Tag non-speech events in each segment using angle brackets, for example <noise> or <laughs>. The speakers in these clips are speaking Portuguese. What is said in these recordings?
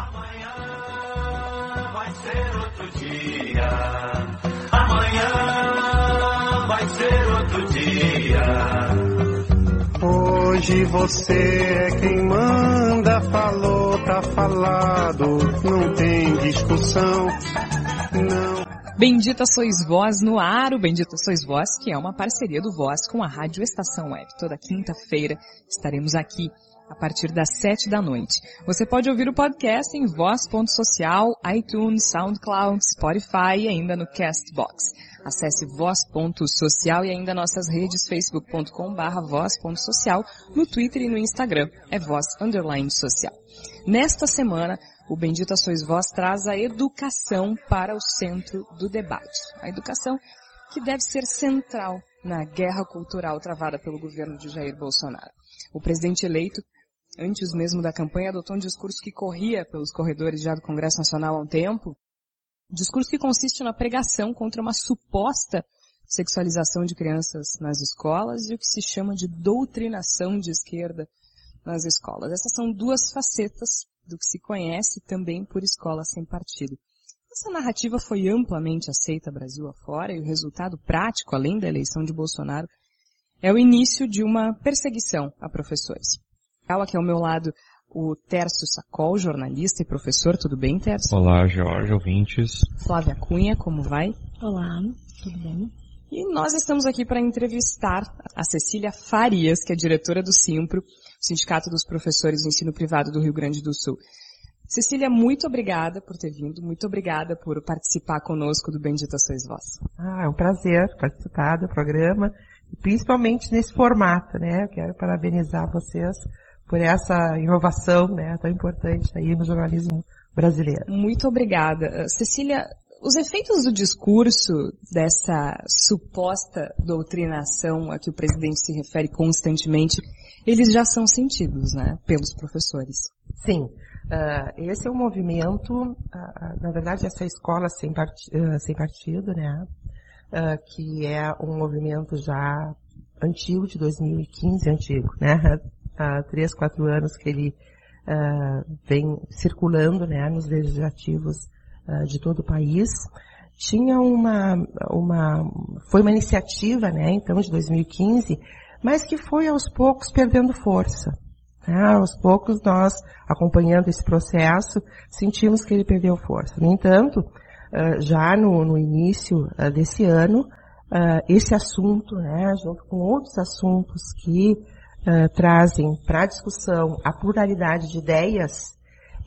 Amanhã vai ser outro dia. Amanhã vai ser outro dia. Hoje você é quem manda, falou, tá falado, não tem discussão, não. Bendita Sois Vós no ar, o Bendita Sois Vós, que é uma parceria do Voz com a Rádio Estação Web. Toda quinta-feira estaremos aqui a partir das sete da noite. Você pode ouvir o podcast em voz.social, iTunes, SoundCloud, Spotify e ainda no Castbox. Acesse voz.social e ainda nossas redes facebook.com barra voz.social, no Twitter e no Instagram, é voz underline social. Nesta semana, o Bendita Sois Vós traz a educação para o centro do debate. A educação que deve ser central na guerra cultural travada pelo governo de Jair Bolsonaro. O presidente eleito, antes mesmo da campanha, adotou um discurso que corria pelos corredores já do Congresso Nacional há um tempo, discurso que consiste na pregação contra uma suposta sexualização de crianças nas escolas e o que se chama de doutrinação de esquerda nas escolas. Essas são duas facetas do que se conhece também por escola sem partido. Essa narrativa foi amplamente aceita Brasil afora e o resultado prático, além da eleição de Bolsonaro, é o início de uma perseguição a professores. Aqui ao meu lado o Tércio Sacol, jornalista e professor. Tudo bem, Tércio? Olá, Jorge, ouvintes. Flávia Cunha, como vai? Olá, tudo bem? E nós estamos aqui para entrevistar a Cecília Farias, que é diretora do Simpro, Sindicato dos Professores do Ensino Privado do Rio Grande do Sul. Cecília, muito obrigada por ter vindo, muito obrigada por participar conosco do Bendita Sois Vós. Ah, é um prazer participar do programa, principalmente nesse formato, né? Eu quero parabenizar vocês por essa inovação, né, tão importante aí no jornalismo brasileiro. Muito obrigada. Cecília, os efeitos do discurso dessa suposta doutrinação a que o presidente se refere constantemente, eles já são sentidos, né, pelos professores. Sim. Uh, esse é um movimento, uh, na verdade, essa escola sem, part, uh, sem partido, né, que é um movimento já antigo, de 2015, antigo, né, há três, quatro anos que ele uh, vem circulando né, nos legislativos uh, de todo o país. Tinha uma, uma, foi uma iniciativa, né, então, de 2015, mas que foi aos poucos perdendo força. Né? Aos poucos nós, acompanhando esse processo, sentimos que ele perdeu força. No entanto, uh, já no, no início desse ano, esse assunto, né, junto com outros assuntos que trazem para a discussão a pluralidade de ideias,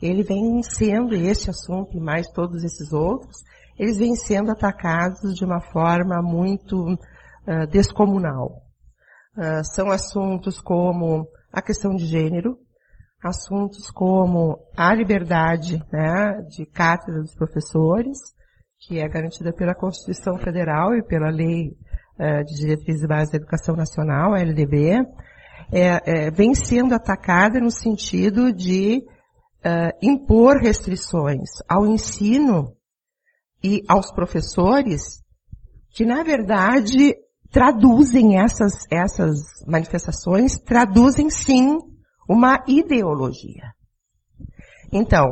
ele vem sendo esse assunto e mais todos esses outros, eles vêm sendo atacados de uma forma muito uh, descomunal. Uh, são assuntos como a questão de gênero, assuntos como a liberdade né, de cátedra dos professores, que é garantida pela Constituição Federal e pela Lei uh, de Diretrizes e Bases da Educação Nacional, a LDB, é, é, vem sendo atacada no sentido de uh, impor restrições ao ensino e aos professores que, na verdade, traduzem essas, essas manifestações, traduzem sim uma ideologia. Então,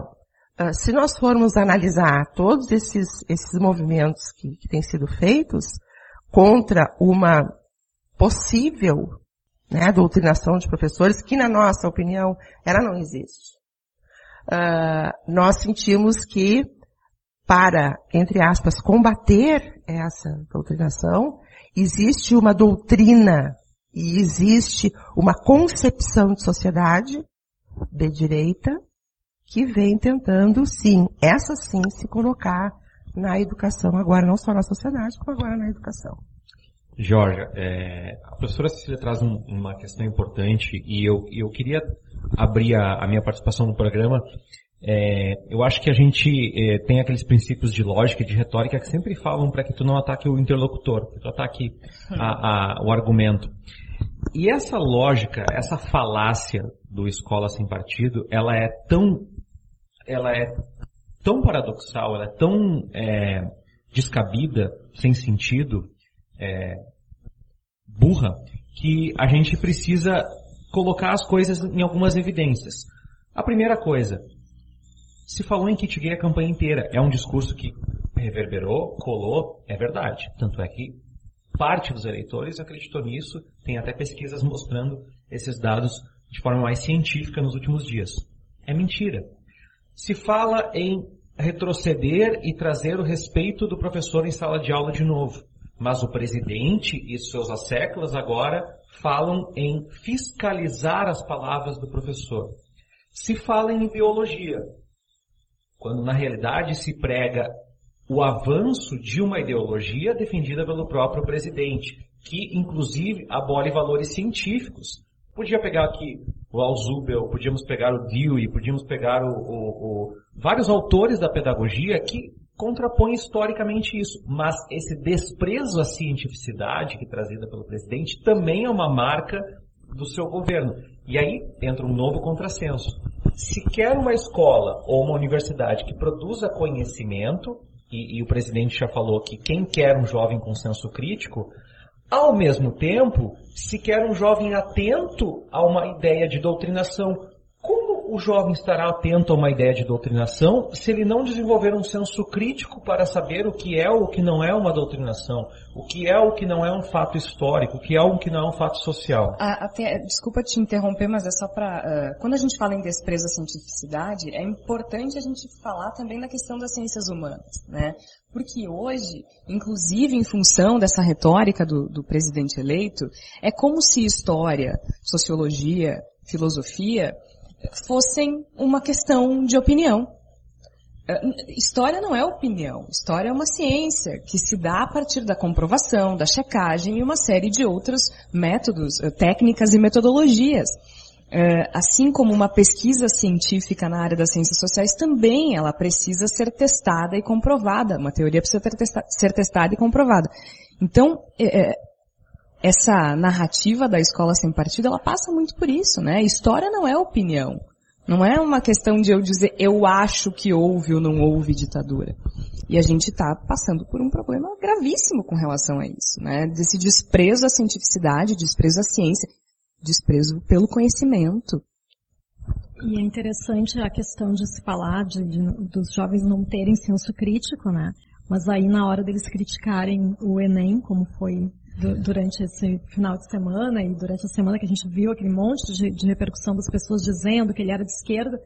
uh, se nós formos analisar todos esses, esses movimentos que, que têm sido feitos contra uma possível né, doutrinação de professores, que na nossa opinião, ela não existe. Uh, nós sentimos que para, entre aspas, combater essa doutrinação, existe uma doutrina e existe uma concepção de sociedade de direita que vem tentando, sim, essa sim, se colocar na educação, agora não só na sociedade, como agora na educação. Jorge, é, a professora Cecília traz um, uma questão importante e eu, eu queria abrir a, a minha participação no programa. É, eu acho que a gente é, tem aqueles princípios de lógica e de retórica que sempre falam para que tu não ataque o interlocutor, que tu ataque a, a, o argumento. E essa lógica, essa falácia do escola sem partido, ela é tão, ela é tão paradoxal, ela é tão é, descabida, sem sentido, é, burra que a gente precisa colocar as coisas em algumas evidências. A primeira coisa, Se falou em kit gay a campanha inteira. É um discurso que reverberou, colou, é verdade. Tanto é que parte dos eleitores acreditou nisso, tem até pesquisas mostrando esses dados de forma mais científica nos últimos dias. É mentira. Se fala em retroceder e trazer o respeito do professor em sala de aula de novo. Mas o presidente e seus asseclas agora falam em fiscalizar as palavras do professor. Se fala em ideologia, quando na realidade se prega o avanço de uma ideologia defendida pelo próprio presidente, que inclusive abole valores científicos. Podia pegar aqui o Alzubel, podíamos pegar o Dewey, podíamos pegar o, o, o, vários autores da pedagogia que contrapõem historicamente isso. Mas esse desprezo à cientificidade que é trazida pelo presidente também é uma marca do seu governo. E aí entra um novo contrassenso. Se quer uma escola ou uma universidade que produza conhecimento, e, e o presidente já falou que quem quer um jovem com senso crítico, ao mesmo tempo, se quer um jovem atento a uma ideia de doutrinação, o jovem estará atento a uma ideia de doutrinação se ele não desenvolver um senso crítico para saber o que é ou o que não é uma doutrinação, o que é ou o que não é um fato histórico, o que é ou o que não é um fato social? Ah, até, desculpa te interromper, mas é só para. Uh, quando a gente fala em desprezo à cientificidade, é importante a gente falar também da questão das ciências humanas, né? Porque hoje, inclusive em função dessa retórica do, do presidente eleito, é como se história, sociologia, filosofia fossem uma questão de opinião. História não é opinião. História é uma ciência que se dá a partir da comprovação, da checagem e uma série de outros métodos, técnicas e metodologias. Assim como uma pesquisa científica na área das ciências sociais também ela precisa ser testada e comprovada. Uma teoria precisa ser testada e comprovada. Então, essa narrativa da escola sem partido, ela passa muito por isso, né? História não é opinião. Não é uma questão de eu dizer eu acho que houve ou não houve ditadura. E a gente está passando por um problema gravíssimo com relação a isso, né? Desse desprezo à cientificidade, desprezo à ciência, desprezo pelo conhecimento. E é interessante a questão de se falar de, de, dos jovens não terem senso crítico, né? Mas aí na hora deles criticarem o Enem, como foi durante esse final de semana e durante a semana que a gente viu aquele monte de, de repercussão das pessoas dizendo que ele era de esquerda,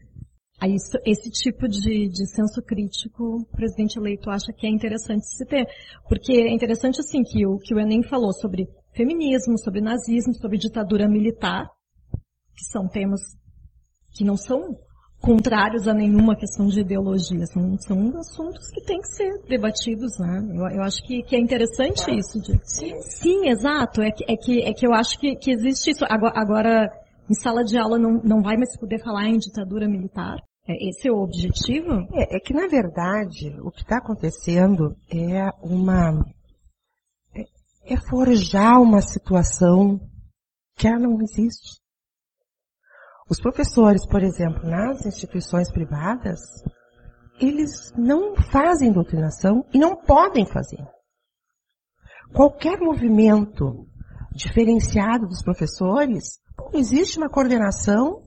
aí esse tipo de, de senso crítico o presidente eleito acha que é interessante se ter. Porque é interessante assim que o, que o Enem falou sobre feminismo, sobre nazismo, sobre ditadura militar, que são temas que não são contrários a nenhuma questão de ideologia. São, são assuntos que têm que ser debatidos, né? Eu, eu acho que, que, é interessante isso. De... Sim. Sim, exato. É que, é que, é que eu acho que, que existe isso. Agora, agora, em sala de aula não, não vai mais poder falar em ditadura militar. É, esse é o objetivo? É, é que, na verdade, o que está acontecendo é uma... É, é forjar uma situação que ela não existe. Os professores, por exemplo, nas instituições privadas, eles não fazem doutrinação e não podem fazer. Qualquer movimento diferenciado dos professores, existe uma coordenação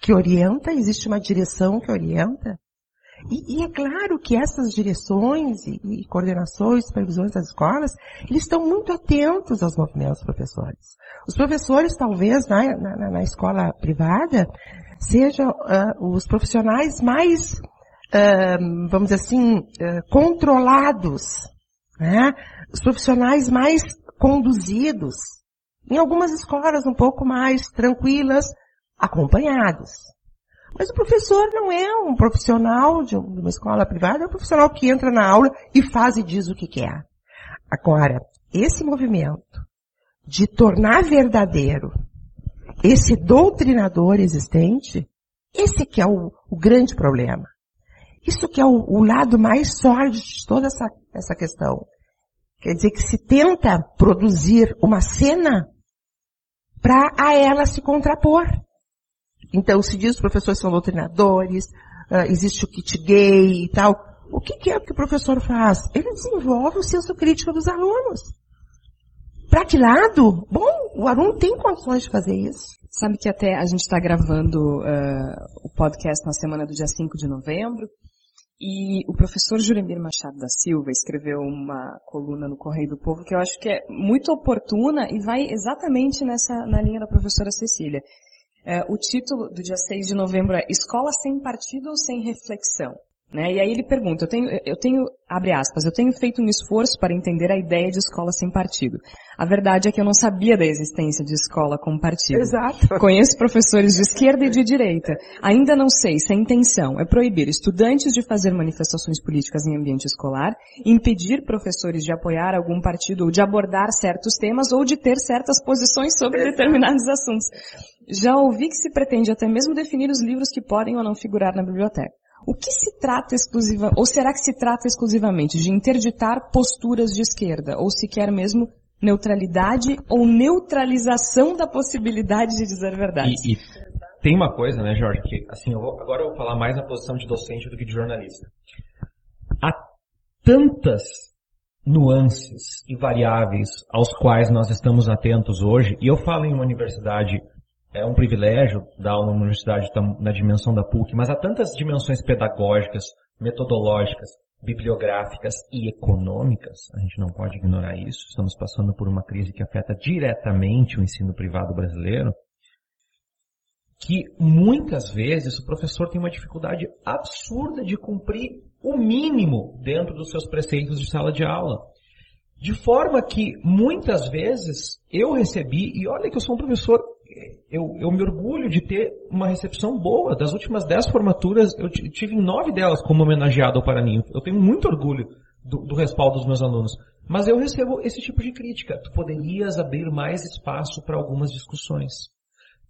que orienta, existe uma direção que orienta. E, e é claro que essas direções e, e coordenações, supervisões das escolas, eles estão muito atentos aos movimentos dos professores. Os professores, talvez, na, na, na escola privada, sejam uh, os profissionais mais, uh, vamos dizer assim, uh, controlados, né? os profissionais mais conduzidos. Em algumas escolas um pouco mais tranquilas, acompanhados. Mas o professor não é um profissional de uma escola privada, é um profissional que entra na aula e faz e diz o que quer. Agora, esse movimento de tornar verdadeiro esse doutrinador existente, esse que é o, o grande problema. Isso que é o, o, lado mais sólido de toda essa, essa questão. Quer dizer que se tenta produzir uma cena para a ela se contrapor. Então, se diz que os professores são doutrinadores, uh, existe o kit gay e tal. O que, que é que o professor faz? Ele desenvolve o senso crítico dos alunos. Para que lado? Bom, o aluno tem condições de fazer isso. Sabe que até a gente está gravando uh, o podcast na semana do dia 5 de novembro e o professor Juremir Machado da Silva escreveu uma coluna no Correio do Povo que eu acho que é muito oportuna e vai exatamente nessa, na linha da professora Cecília. Uh, o título do dia 6 de novembro é Escola sem partido ou sem reflexão? Né? E aí ele pergunta, eu tenho, eu tenho, abre aspas, eu tenho feito um esforço para entender a ideia de escola sem partido. A verdade é que eu não sabia da existência de escola com partido. Exato. <laughs> Conheço professores de esquerda e de direita. Ainda não sei se a intenção é proibir estudantes de fazer manifestações políticas em ambiente escolar, impedir professores de apoiar algum partido ou de abordar certos temas ou de ter certas posições sobre determinados assuntos. Já ouvi que se pretende até mesmo definir os livros que podem ou não figurar na biblioteca. O que se trata exclusiva, ou será que se trata exclusivamente de interditar posturas de esquerda, ou se quer mesmo neutralidade ou neutralização da possibilidade de dizer verdade? E, e tem uma coisa, né, Jorge, que assim, eu vou, agora eu vou falar mais na posição de docente do que de jornalista. Há tantas nuances e variáveis aos quais nós estamos atentos hoje, e eu falo em uma universidade é um privilégio dar aula numa universidade na dimensão da PUC, mas há tantas dimensões pedagógicas, metodológicas, bibliográficas e econômicas, a gente não pode ignorar isso. Estamos passando por uma crise que afeta diretamente o ensino privado brasileiro, que muitas vezes o professor tem uma dificuldade absurda de cumprir o mínimo dentro dos seus preceitos de sala de aula. De forma que muitas vezes eu recebi, e olha que eu sou um professor eu, eu me orgulho de ter uma recepção boa. Das últimas dez formaturas, eu tive nove delas como homenageado ao Paraninho. Eu tenho muito orgulho do, do, respaldo dos meus alunos. Mas eu recebo esse tipo de crítica. Tu poderias abrir mais espaço para algumas discussões.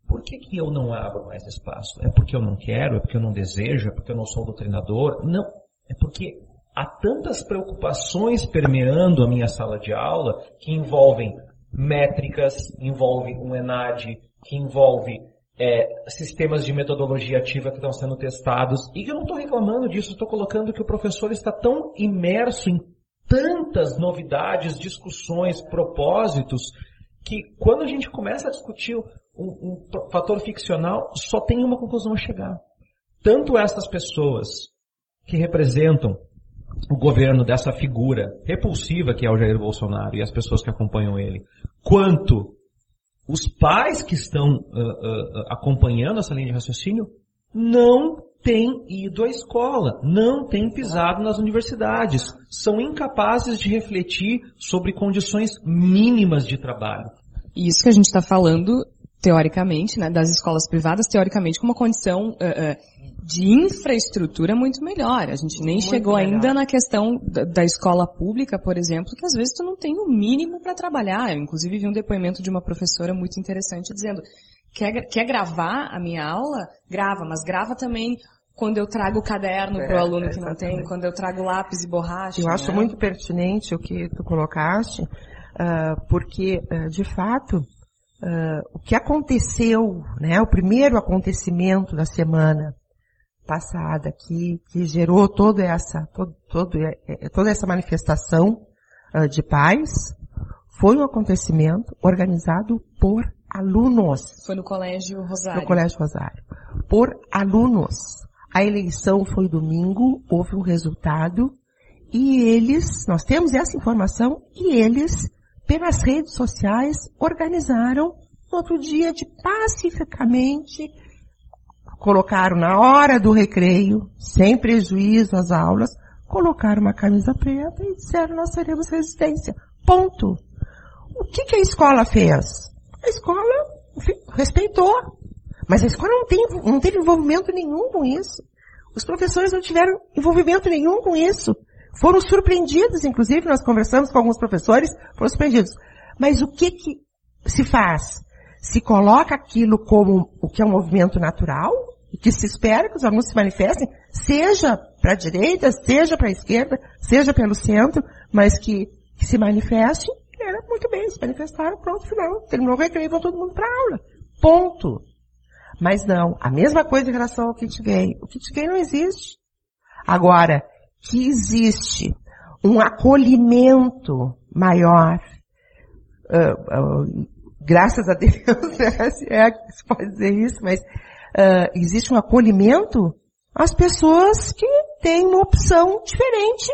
Por que, que eu não abro mais espaço? É porque eu não quero? É porque eu não desejo? É porque eu não sou doutrinador? Não. É porque há tantas preocupações permeando a minha sala de aula que envolvem métricas, envolvem um ENAD, que envolve é, sistemas de metodologia ativa que estão sendo testados. E eu não estou reclamando disso, estou colocando que o professor está tão imerso em tantas novidades, discussões, propósitos, que quando a gente começa a discutir um, um fator ficcional, só tem uma conclusão a chegar. Tanto essas pessoas que representam o governo dessa figura repulsiva que é o Jair Bolsonaro e as pessoas que acompanham ele, quanto os pais que estão uh, uh, acompanhando essa linha de raciocínio não têm ido à escola, não têm pisado nas universidades, são incapazes de refletir sobre condições mínimas de trabalho. Isso que a gente está falando, teoricamente, né, das escolas privadas, teoricamente, com uma condição uh, de infraestrutura muito melhor. A gente nem muito chegou melhor. ainda na questão da, da, escola pública, por exemplo, que às vezes tu não tem o mínimo para trabalhar. Eu, inclusive, vi um depoimento de uma professora muito interessante dizendo, quer, quer gravar a minha aula? Grava, mas grava também quando eu trago o caderno é, para o aluno que não tem, quando eu trago lápis e borracha. Eu né? acho muito pertinente o que tu colocaste, uh, porque, uh, de fato, uh, o que aconteceu, né, o primeiro acontecimento da semana, passada que, que gerou toda essa, todo, todo, é, é, toda essa manifestação uh, de paz foi um acontecimento organizado por alunos. Foi no Colégio Rosário. No Colégio Rosário. Por alunos. A eleição foi domingo, houve um resultado e eles, nós temos essa informação e eles, pelas redes sociais, organizaram no outro dia de pacificamente colocaram na hora do recreio, sem prejuízo às aulas, colocaram uma camisa preta e disseram nós seremos resistência. Ponto. O que, que a escola fez? A escola respeitou. Mas a escola não, tem, não teve envolvimento nenhum com isso. Os professores não tiveram envolvimento nenhum com isso. Foram surpreendidos, inclusive, nós conversamos com alguns professores, foram surpreendidos. Mas o que que se faz? Se coloca aquilo como o que é um movimento natural, e que se espera que os alunos se manifestem, seja para a direita, seja para a esquerda, seja pelo centro, mas que, que se manifestem, era muito bem, se manifestaram, pronto, final. Terminou o recreio, vão todo mundo para aula. Ponto. Mas não, a mesma coisa em relação ao kit gay. O kit gay não existe. Agora, que existe um acolhimento maior uh, uh, graças a Deus, <laughs> né, se, é, se pode dizer isso, mas uh, existe um acolhimento às pessoas que têm uma opção diferente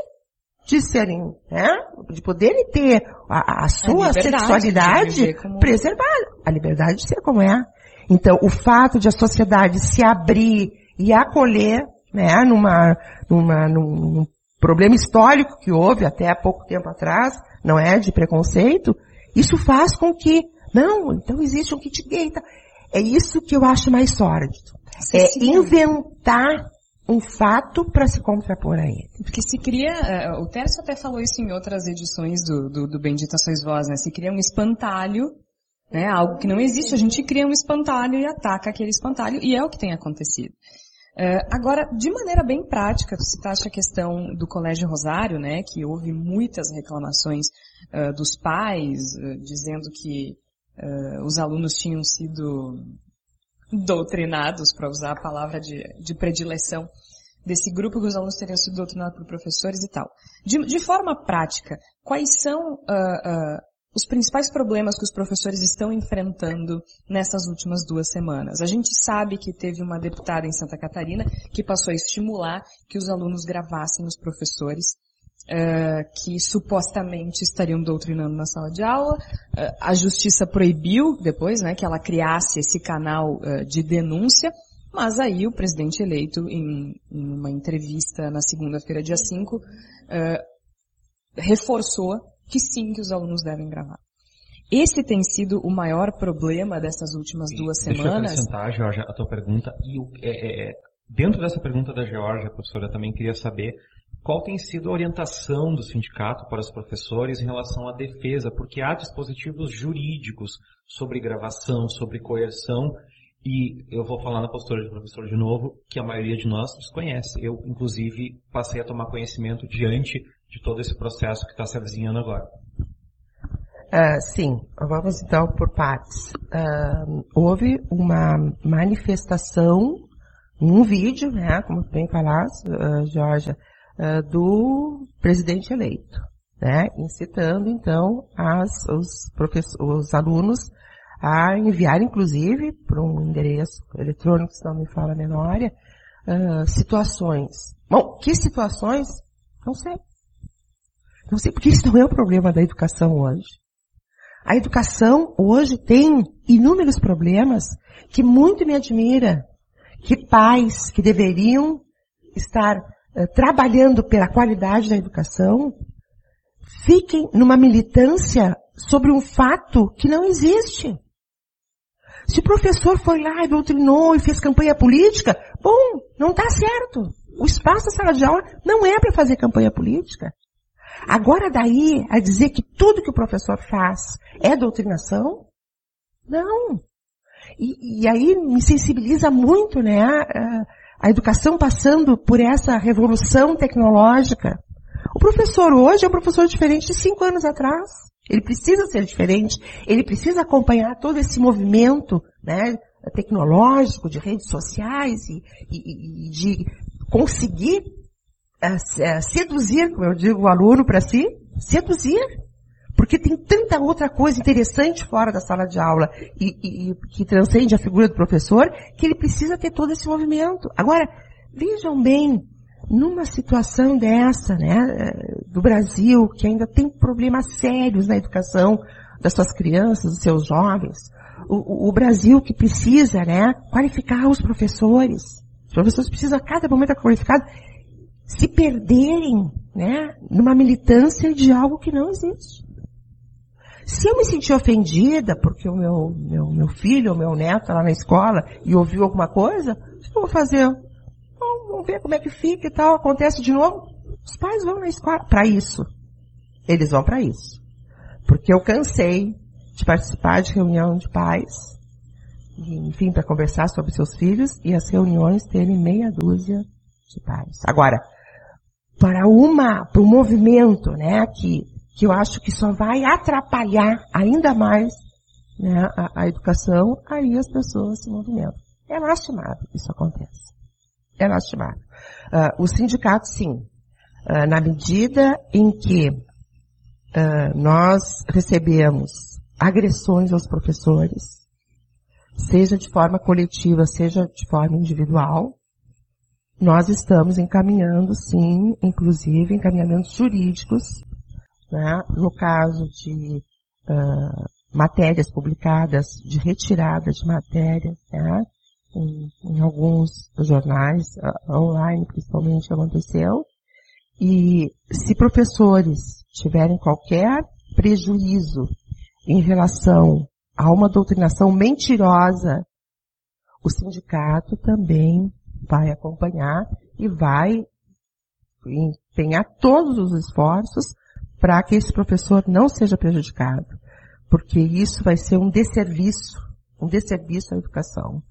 de serem, né, de poderem ter a, a sua a sexualidade como... preservada, a liberdade de ser como é. Então, o fato de a sociedade se abrir e acolher, né, numa, numa, num problema histórico que houve até há pouco tempo atrás, não é, de preconceito, isso faz com que, não, então existe um kit gay. Tá? É isso que eu acho mais sórdido. É inventar um fato para se contrapor a ele. Porque se cria, uh, o Tércio até falou isso em outras edições do, do, do Bendita Sois Vós, né? Se cria um espantalho, né? Algo que não existe, a gente cria um espantalho e ataca aquele espantalho, e é o que tem acontecido. Uh, agora, de maneira bem prática, tu citaste a questão do Colégio Rosário, né, que houve muitas reclamações uh, dos pais, uh, dizendo que os alunos tinham sido doutrinados, para usar a palavra de, de, predileção desse grupo, que os alunos teriam sido doutrinados por professores e tal. De, de forma prática, quais são os principais problemas que os professores estão enfrentando nessas últimas duas semanas. A gente sabe que teve uma deputada em Santa Catarina que passou a estimular que os alunos gravassem os professores uh, que supostamente estariam doutrinando na sala de aula. Uh, a justiça proibiu depois, né, que ela criasse esse canal uh, de denúncia. Mas aí o presidente eleito, em, em uma entrevista na segunda-feira, dia 5, reforçou que sim, que os alunos devem gravar. Esse tem sido o maior problema dessas últimas duas Deixa semanas. Deixa eu acrescentar, Jorge, a tua pergunta. E é, é, é, dentro dessa pergunta da Georgia, professora, também queria saber qual tem sido a orientação do sindicato para os professores em relação à defesa, porque há dispositivos jurídicos sobre gravação, sobre coerção, e eu vou falar na postura de professor de novo, que a maioria de nós desconhece. Eu, inclusive, passei a tomar conhecimento diante de todo esse processo que está se avizinhando agora. Uh, sim, vamos então por partes. Uh, houve uma manifestação, um vídeo, né, como bem falaste, uh, Georgia, uh, do presidente eleito, né, incitando então as, os, os alunos a enviar, inclusive, para um endereço eletrônico, se não me fala a memória, situações. Bom, que situações? Não sei. Não sei, porque isso não é o problema da educação hoje. A educação hoje tem inúmeros problemas que muito me admira que pais que deveriam estar uh, trabalhando pela qualidade da educação fiquem numa militância sobre um fato que não existe. Se o professor foi lá e doutrinou e fez campanha política, bom, não está certo. O espaço da sala de aula não é para fazer campanha política. Agora daí a dizer que tudo que o professor faz é doutrinação? Não. E, e aí me sensibiliza muito, né, a, a educação passando por essa revolução tecnológica. O professor hoje é um professor diferente de cinco anos atrás. Ele precisa ser diferente, ele precisa acompanhar todo esse movimento, né, tecnológico, de redes sociais e, e, e de conseguir seduzir, como eu digo, o aluno para si, seduzir. Porque tem tanta outra coisa interessante fora da sala de aula e, e, e, que transcende a figura do professor, que ele precisa ter todo esse movimento. Agora, vejam bem, numa situação dessa, né, do Brasil, que ainda tem problemas sérios na educação das suas crianças, dos seus jovens, o, o Brasil que precisa, né, qualificar os professores. Os professores precisam a cada momento estar qualificados se perderem, né, numa militância de algo que não existe. Se eu me sentir ofendida porque o meu, meu, meu filho ou meu neto está lá na escola e ouviu alguma coisa, o que eu vou fazer? Bom, vamos ver como é que fica e tal, acontece de novo. Os pais vão na escola para isso. Eles vão para isso. Porque eu cansei de participar de reunião de pais, enfim, para conversar sobre seus filhos e as reuniões terem meia dúzia de pais. Agora, para uma, para um movimento, né, que, que eu acho que só vai atrapalhar ainda mais né, a, a educação, aí as pessoas se movimentam. É lastimável isso acontece. É lastimável. Uh, o sindicato, sim, uh, na medida em que uh, nós recebemos agressões aos professores, seja de forma coletiva, seja de forma individual, nós estamos encaminhando, sim, inclusive encaminhamentos jurídicos, né, no caso de uh, matérias publicadas, de retirada de matéria, né, em, em, alguns jornais, uh, online principalmente aconteceu, e se professores tiverem qualquer prejuízo em relação a uma doutrinação mentirosa, o sindicato também vai acompanhar e vai empenhar todos os esforços para que esse professor não seja prejudicado. Porque isso vai ser um desserviço, um desserviço à educação.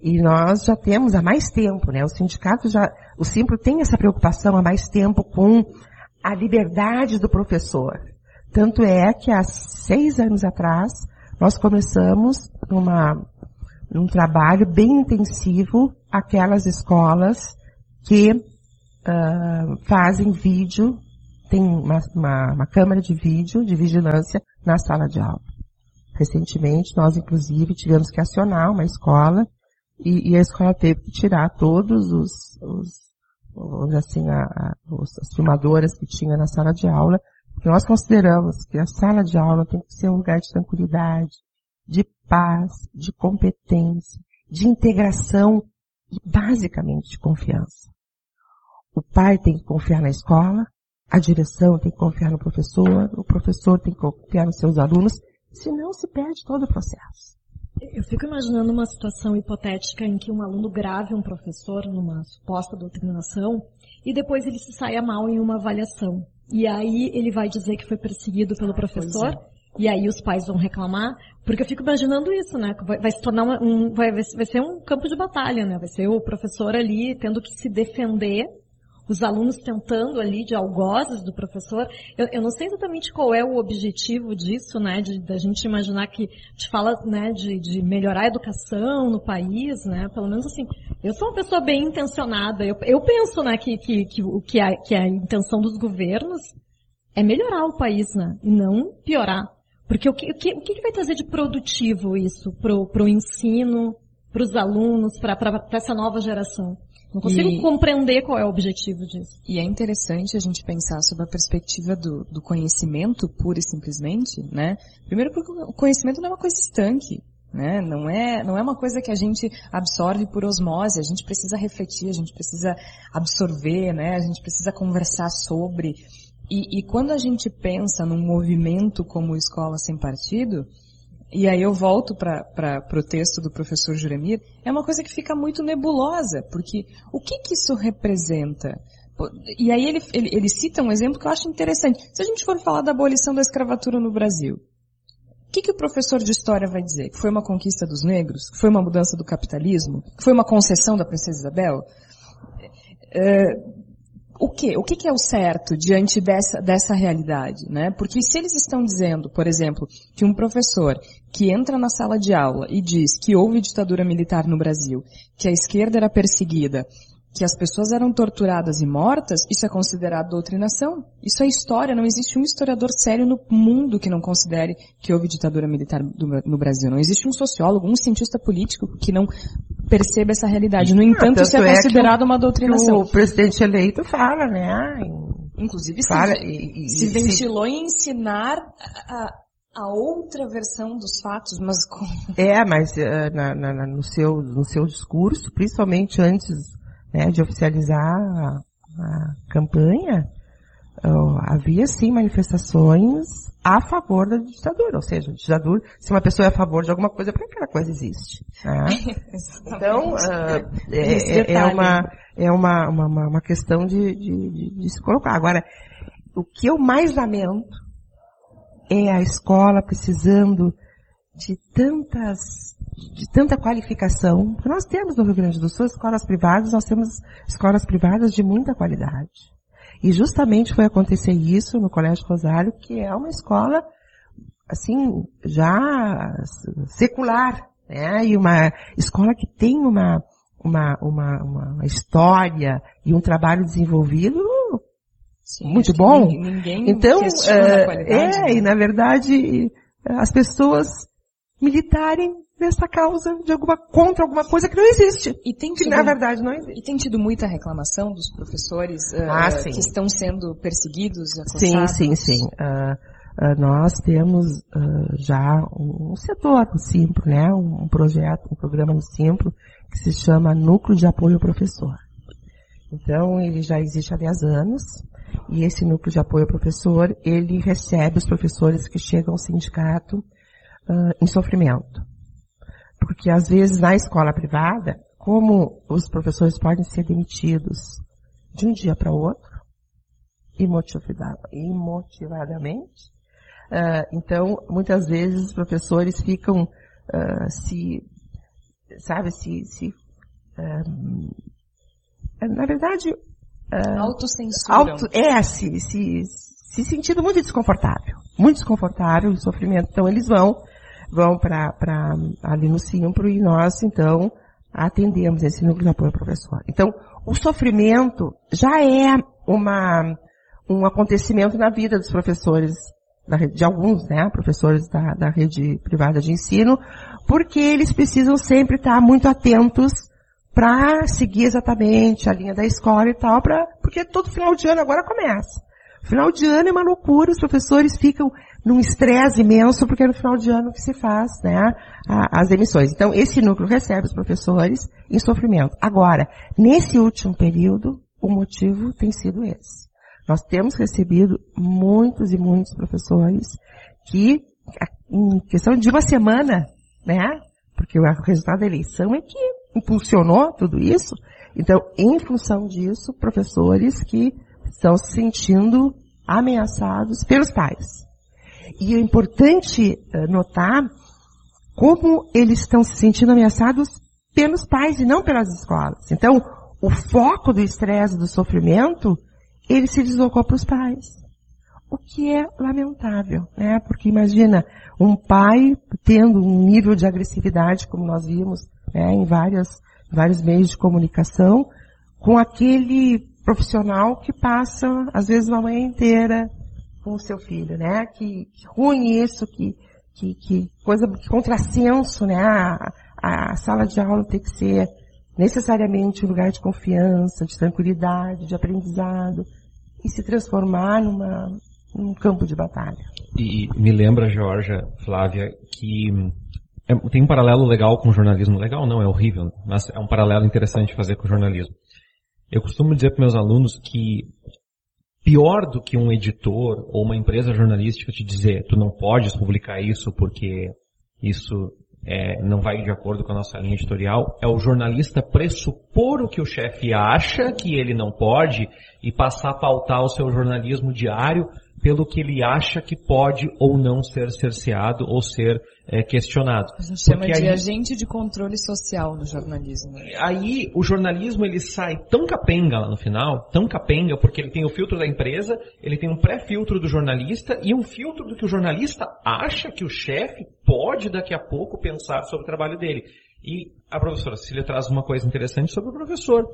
E nós já temos há mais tempo, né? O sindicato já, o Simpro tem essa preocupação há mais tempo com a liberdade do professor. Tanto é que há seis anos atrás, nós começamos numa, num trabalho bem intensivo aquelas escolas que uh, fazem vídeo, tem uma, uma, uma câmera de vídeo, de vigilância, na sala de aula. Recentemente, nós inclusive tivemos que acionar uma escola e, e a escola teve que tirar todos os, os assim, a, a, os, as filmadoras que tinha na sala de aula, porque nós consideramos que a sala de aula tem que ser um lugar de tranquilidade, de paz, de competência, de integração e basicamente de confiança. O pai tem que confiar na escola, a direção tem que confiar no professor, o professor tem que confiar nos seus alunos, senão se perde todo o processo. Eu fico imaginando uma situação hipotética em que um aluno grave um professor numa suposta doutrinação e depois ele se saia mal em uma avaliação. E aí ele vai dizer que foi perseguido pelo professor é. E aí os pais vão reclamar, porque eu fico imaginando isso, né? Vai, vai se tornar uma, um, vai, vai ser um campo de batalha, né? Vai ser o professor ali tendo que se defender os alunos tentando ali de algozes do professor. Eu, eu, não sei exatamente qual é o objetivo disso, né, de da gente imaginar que te fala, né, de, de, melhorar a educação no país, né, pelo menos assim. Eu sou uma pessoa bem intencionada. Eu, eu penso, né, que que que, que, a, que a intenção dos governos é melhorar o país, né, e não piorar. Porque o que, o que, o que vai trazer de produtivo isso pro, pro ensino, para os alunos, para essa nova geração? Não consigo e, compreender qual é o objetivo disso. E é interessante a gente pensar sobre a perspectiva do, do conhecimento, pura e simplesmente, né? Primeiro porque o conhecimento não é uma coisa estanque, né? Não é, não é uma coisa que a gente absorve por osmose, a gente precisa refletir, a gente precisa absorver, né? A gente precisa conversar sobre. E, e quando a gente pensa num movimento como Escola Sem Partido, e aí eu volto para o texto do professor Juremir, é uma coisa que fica muito nebulosa, porque o que, que isso representa? E aí ele, ele, ele cita um exemplo que eu acho interessante. Se a gente for falar da abolição da escravatura no Brasil, o que, que o professor de história vai dizer? Que foi uma conquista dos negros? Que foi uma mudança do capitalismo? Que foi uma concessão da princesa Isabel? É, o que? O que, é o certo diante dessa, dessa realidade, né? Porque se eles estão dizendo, por exemplo, que um professor que entra na sala de aula e diz que houve ditadura militar no Brasil, que a esquerda era perseguida, que as pessoas eram torturadas e mortas, isso é considerado doutrinação. Isso é história. Não existe um historiador sério no mundo que não considere que houve ditadura militar no Brasil. Não existe um sociólogo, um cientista político que não perceba essa realidade. No entanto, isso é considerado é uma doutrinação. o presidente eleito fala, né? Inclusive, fala, se, e, e, se ventilou se... em ensinar a, a outra versão dos fatos, mas como... É, mas uh, na, na, no, seu, no seu discurso, principalmente antes né, de oficializar a, a campanha, uh, havia sim manifestações a favor da ditadura, ou seja, ditadura, se uma pessoa é a favor de alguma coisa, por que aquela coisa existe? Né? <laughs> então, uh, é, é, uma, é uma, uma, uma questão de, de, de, de se colocar. Agora, o que eu mais lamento é a escola precisando de tantas de tanta qualificação. Nós temos no Rio Grande do Sul escolas privadas, nós temos escolas privadas de muita qualidade. E justamente foi acontecer isso no Colégio Rosário, que é uma escola, assim, já secular, né? E uma escola que tem uma, uma, uma, uma história e um trabalho desenvolvido Sim, muito bom. Ninguém então, é, é, né? e na verdade, as pessoas militarem nessa causa de alguma contra alguma coisa que não existe, E tem que tido, na verdade não existe. e tem tido muita reclamação dos professores eh, Ah, sim. que estão sendo perseguidos, Sim, acossados? sim, sim. Ah, ah, nós temos ah, já um, um setor no Simpro, né? Um, um projeto, um programa no Simpro que se chama Núcleo de Apoio ao Professor. Então, ele já existe há 10 anos e esse Núcleo de Apoio ao Professor, ele recebe os professores que chegam ao sindicato em sofrimento. Porque às vezes na escola privada, como os professores podem ser demitidos de um dia para outro, imotivada- imotivadamente. Ah, então, muitas vezes os professores ficam ah, se, sabe, se, se ah, na verdade, Autocensuram. auto, é, se, se, se sentindo muito desconfortável. Muito desconfortável, o sofrimento. Então eles vão, vão para ali no Simpro e nós, então, atendemos esse núcleo de apoio professor. Então, o sofrimento já é uma, um acontecimento na vida dos professores, de alguns, né, professores da, da rede privada de ensino, porque eles precisam sempre estar muito atentos para seguir exatamente a linha da escola e tal, pra, porque todo final de ano agora começa. Final de ano é uma loucura, os professores ficam num estresse imenso, porque é no final de ano que se faz, né, as emissões. Então, esse núcleo recebe os professores em sofrimento. Agora, nesse último período, o motivo tem sido esse. Nós temos recebido muitos e muitos professores que, em questão de uma semana, né, porque o resultado da eleição é que impulsionou tudo isso. Então, em função disso, professores que estão se sentindo ameaçados pelos pais. E é importante eh, notar como eles estão se sentindo ameaçados pelos pais e não pelas escolas. Então, o foco do estresse, do sofrimento, ele se deslocou para os pais. O que é lamentável, né? Porque imagina um pai tendo um nível de agressividade, como nós vimos né, em várias, vários meios de comunicação, com aquele profissional que passa, às vezes, uma manhã inteira com o seu filho, né? Que, que ruim isso, que, que, que coisa, que contrassenso, né? A, a sala de aula tem que ser necessariamente um lugar de confiança, de tranquilidade, de aprendizado, e se transformar numa, num campo de batalha. E me lembra, Georgia, Flávia, que é- tem um paralelo legal com o jornalismo. Legal não, é horrível, mas é um paralelo interessante fazer com o jornalismo. Eu costumo dizer para meus alunos que pior do que um editor ou uma empresa jornalística te dizer tu não podes publicar isso porque isso é, não vai de acordo com a nossa linha editorial, é o jornalista pressupor o que o chefe acha que ele não pode e passar a pautar o seu jornalismo diário pelo que ele acha que pode ou não ser cerceado ou ser é, questionado. A gente chama de aí- agente de controle social no jornalismo. aí o jornalismo ele sai tão capenga lá no final, tão capenga porque ele tem o filtro da empresa, ele tem um pré-filtro do jornalista e um filtro do que o jornalista acha que o chefe pode daqui a pouco pensar sobre o trabalho dele. E a professora Cecília traz uma coisa interessante sobre o professor.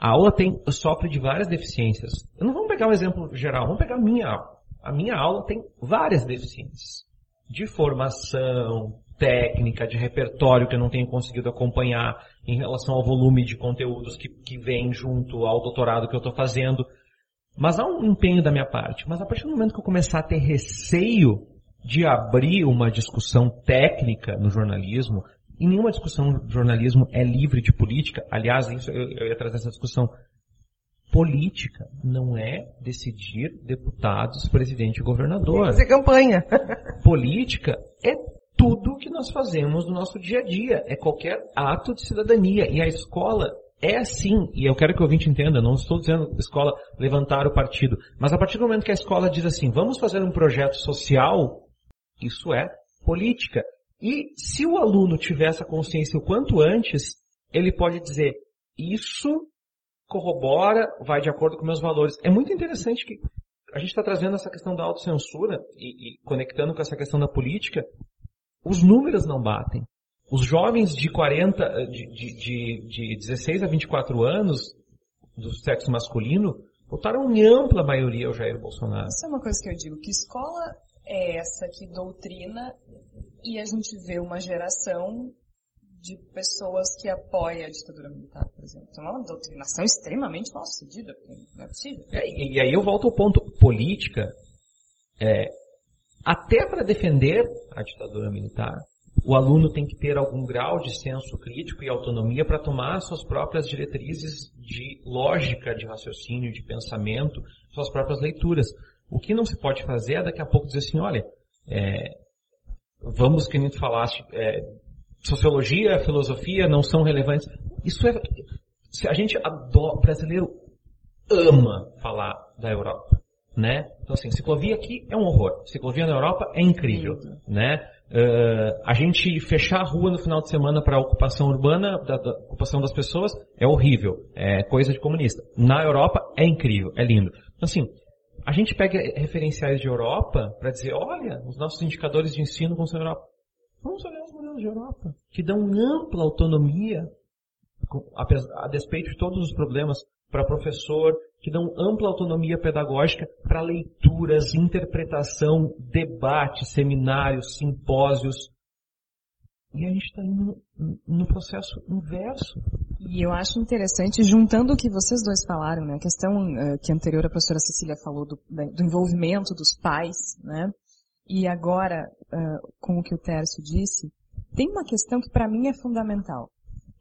A aula tem, sofre de várias deficiências. Não vamos pegar um exemplo geral, vamos pegar a minha aula. A minha aula tem várias deficiências. De formação, técnica, de repertório que eu não tenho conseguido acompanhar em relação ao volume de conteúdos que, que vem junto ao doutorado que eu estou fazendo. Mas há um empenho da minha parte. Mas a partir do momento que eu começar a ter receio de abrir uma discussão técnica no jornalismo, e nenhuma discussão no jornalismo é livre de política, aliás, isso eu, eu ia trazer essa discussão. Política não é decidir deputados, presidente e governador Fazer campanha. <laughs> política é tudo que nós fazemos no nosso dia a dia, é qualquer ato de cidadania. E a escola é assim, e eu quero que o ouvinte entenda, não estou dizendo escola levantar o partido, mas a partir do momento que a escola diz assim, vamos fazer um projeto social, isso é política. E se o aluno tiver essa consciência o quanto antes, ele pode dizer, isso corrobora, vai de acordo com meus valores. É muito interessante que a gente está trazendo essa questão da autocensura e, e conectando com essa questão da política, os números não batem. Os jovens de 40, de, de, de, de 16 a 24 anos, do sexo masculino, votaram em ampla maioria o Jair Bolsonaro. Isso é uma coisa que eu digo, que escola é essa que doutrina e a gente vê uma geração de pessoas que apoia a ditadura militar, por exemplo. Então é uma doutrinação extremamente mal sucedida, não é possível. E, e aí eu volto ao ponto, política, é, até para defender a ditadura militar, o aluno tem que ter algum grau de senso crítico e autonomia para tomar suas próprias diretrizes de lógica de raciocínio, de pensamento, suas próprias leituras. O que não se pode fazer é daqui a pouco dizer assim, olha, é, vamos, que nem tu falaste, é, sociologia, filosofia não são relevantes. Isso é, se a gente adora, brasileiro ama falar da Europa, né? Então assim, ciclovia aqui é um horror, ciclovia na Europa é incrível, né? Uh, a gente fechar a rua no final de semana para ocupação urbana, da, da, ocupação das pessoas, é horrível, é coisa de comunista. Na Europa é incrível, é lindo. Então assim, a gente pega referenciais de Europa para dizer, olha, os nossos indicadores de ensino vão ser Europa. Vamos olhar de Europa, que dão ampla autonomia, a despeito de todos os problemas, para professor, que dão ampla autonomia pedagógica para leituras, interpretação, debate, seminários, simpósios. E a gente está indo no processo inverso. E eu acho interessante, juntando o que vocês dois falaram, né, a questão uh, que anterior a professora Cecília falou do, do envolvimento dos pais, né, e agora uh, com o que o Tércio disse, tem uma questão que para mim é fundamental.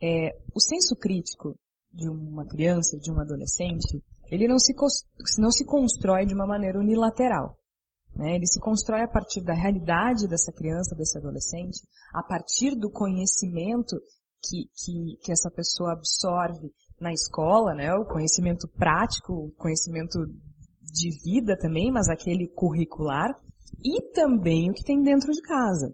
É, o senso crítico de uma criança, de um adolescente, ele não se, não se constrói de uma maneira unilateral. Né? Ele se constrói a partir da realidade dessa criança, desse adolescente, a partir do conhecimento que, que, que essa pessoa absorve na escola, né? o conhecimento prático, o conhecimento de vida também, mas aquele curricular, e também o que tem dentro de casa.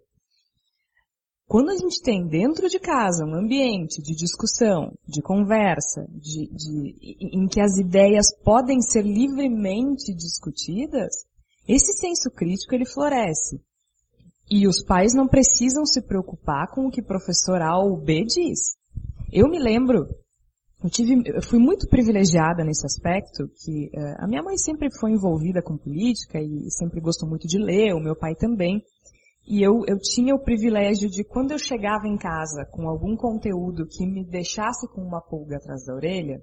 Quando a gente tem dentro de casa um ambiente de discussão, de conversa, de, de, em que as ideias podem ser livremente discutidas, esse senso crítico ele floresce. E os pais não precisam se preocupar com o que professor A ou B diz. Eu me lembro, eu, tive, eu fui muito privilegiada nesse aspecto, que uh, a minha mãe sempre foi envolvida com política e sempre gostou muito de ler, o meu pai também. E eu, eu tinha o privilégio de, quando eu chegava em casa com algum conteúdo que me deixasse com uma pulga atrás da orelha,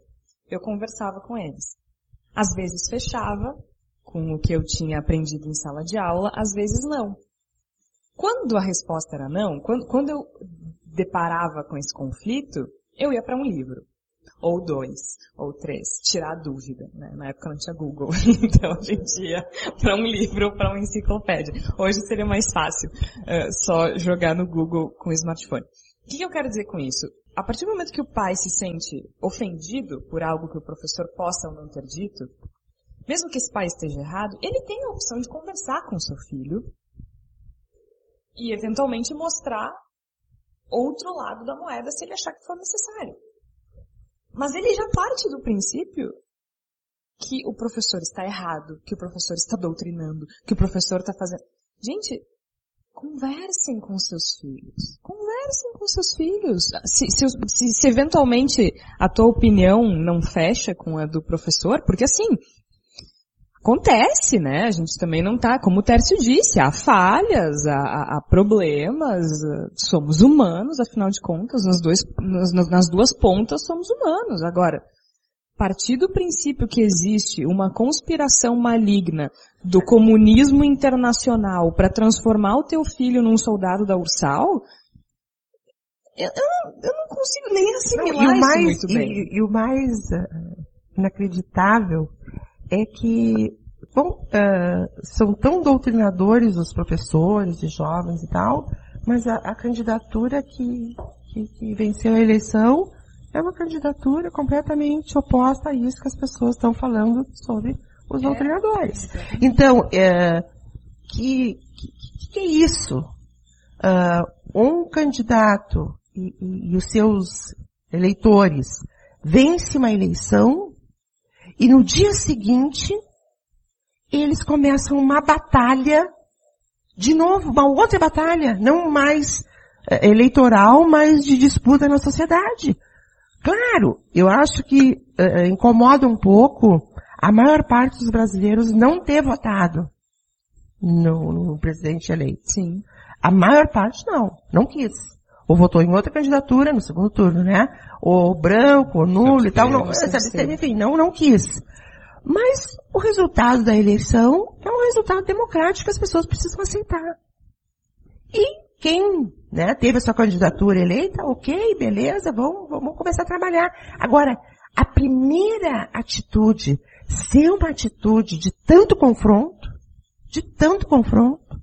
eu conversava com eles. Às vezes fechava com o que eu tinha aprendido em sala de aula, às vezes não. Quando a resposta era não, quando, quando eu deparava com esse conflito, eu ia para um livro ou dois, ou três, tirar dúvida. Né? Na época não tinha Google, <laughs> então a gente ia para um livro ou para uma enciclopédia. Hoje seria mais fácil uh, só jogar no Google com o smartphone. O que, que eu quero dizer com isso? A partir do momento que o pai se sente ofendido por algo que o professor possa ou não ter dito, mesmo que esse pai esteja errado, ele tem a opção de conversar com seu filho e eventualmente mostrar outro lado da moeda se ele achar que for necessário. Mas ele já parte do princípio que o professor está errado, que o professor está doutrinando, que o professor está fazendo. Gente, conversem com seus filhos. Conversem com seus filhos. Se, se, se, se, eventualmente a tua opinião não fecha com a do professor, porque assim, acontece, né? A gente também não tá, como o Tércio disse, há falhas, há, há problemas, somos humanos, afinal de contas, nas, dois, nas, nas duas pontas somos humanos. Agora, partir do princípio que existe uma conspiração maligna do comunismo internacional para transformar o teu filho num soldado da Ursal, eu, eu, não consigo nem assimilar não, e o mais, muito bem. E, e o mais inacreditável é que bom, uh, são tão doutrinadores os professores e jovens e tal, mas a, a candidatura que, que, que, venceu a eleição é uma candidatura completamente oposta a isso que as pessoas estão falando sobre os é. doutrinadores. Então, é, que, que, que, é isso? Uh, um candidato e, e, e os seus eleitores vence uma eleição e no dia seguinte, eles começam uma batalha, de novo, uma outra batalha, não mais é, eleitoral, mas de disputa na sociedade. Claro, eu acho que é, incomoda um pouco a maior parte dos brasileiros não ter votado. no, no presidente eleito. Sim. A maior parte não, não quis. Ou votou em outra candidatura no segundo turno, né? Ou branco, ou nulo e tal. Não, sabe, enfim, não, não quis. Mas o resultado da eleição é um resultado democrático que as pessoas precisam aceitar. E quem né, teve a sua candidatura eleita, ok, beleza, vamos, vamos começar a trabalhar. Agora, a primeira atitude ser uma atitude de tanto confronto, de tanto confronto,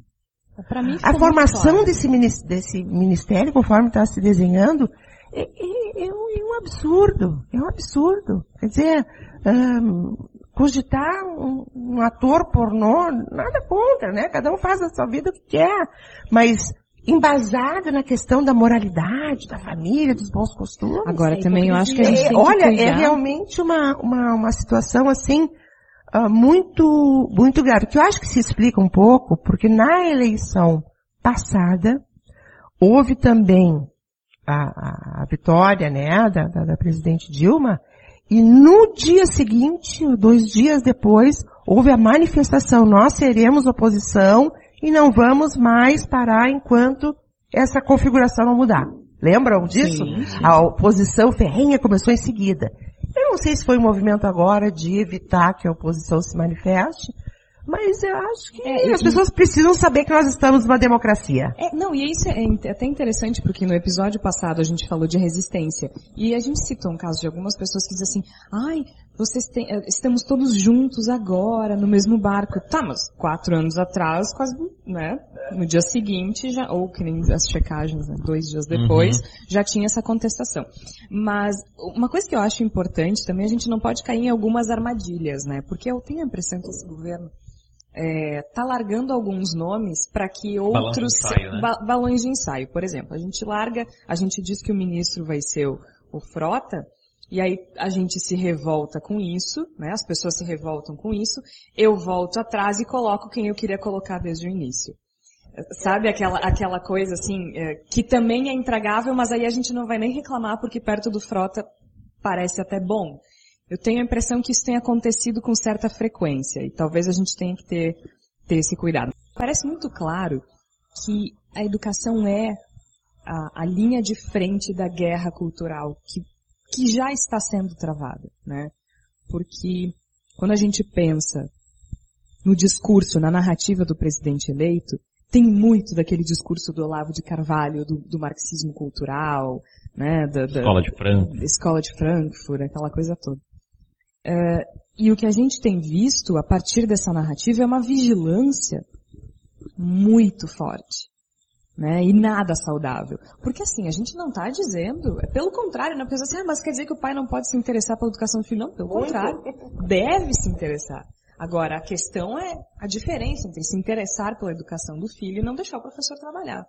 a formação claro. desse, desse ministério, conforme está se desenhando, é, é- é um, é um absurdo. É um absurdo. Quer dizer, ahn, cogitar um, um ator pornô, nada contra, né? Cada um faz a sua vida o que quer. Mas embasado na questão da moralidade, da família, dos bons costumes. Agora É também eu acho que a gente É, tem olha, que é realmente uma, uma, uma situação assim, ah, muito, muito grave, que eu acho que se explica um pouco, porque na eleição passada, houve também a, a- vitória, né, da, da, da presidente Dilma, e no dia seguinte, dois dias depois, houve a manifestação, nós seremos oposição e não vamos mais parar enquanto essa configuração não mudar. Lembram disso? Sim, sim. A oposição ferrenha começou em seguida. Eu não sei se foi um movimento agora de evitar que a oposição se manifeste, mas eu acho que É, as e- pessoas precisam saber que nós estamos numa democracia. É, não, e isso é in- até interessante porque no episódio passado a gente falou de resistência e a gente citou um caso de algumas pessoas que dizem assim, ai, vocês têm, eh, estamos todos juntos agora no mesmo barco. Tá, mas quatro anos atrás, quase, né, no dia seguinte já, ou que nem as checagens, né, dois dias depois, já tinha essa contestação. Mas uma coisa que eu acho importante também, a gente não pode cair em algumas armadilhas, né, porque eu tenho a impressão que esse governo é, tá largando alguns nomes para que Balão de outros ensaio, né? ba- balões de ensaio. Por exemplo, a gente larga, a gente diz que o ministro vai ser o, o Frota, e aí a gente se revolta com isso, né? As pessoas se revoltam com isso. Eu volto atrás e coloco quem eu queria colocar desde o início. Sabe aquela, aquela coisa assim, é, que também é intragável, mas aí a gente não vai nem reclamar porque perto do Frota parece até bom. Eu tenho a impressão que isso tem acontecido com certa frequência e talvez a gente tenha que ter, ter esse cuidado. Parece muito claro que a educação é a, a linha de frente da guerra cultural que, que já está sendo travada, né? Porque quando a gente pensa no discurso, na narrativa do presidente eleito, tem muito daquele discurso do Olavo de Carvalho, do, do marxismo cultural, né? Da, da- Escola de da escola de Frankfurt, aquela coisa toda. É, e o que a gente tem visto a partir dessa narrativa é uma vigilância muito forte. Né? E nada saudável. Porque assim, a gente não está dizendo, é pelo contrário, não pensa assim, ah, mas quer dizer que o pai não pode se interessar pela educação do filho? Não, pelo contrário. Deve se interessar. Agora, a questão é a diferença entre se interessar pela educação do filho e não deixar o professor trabalhar.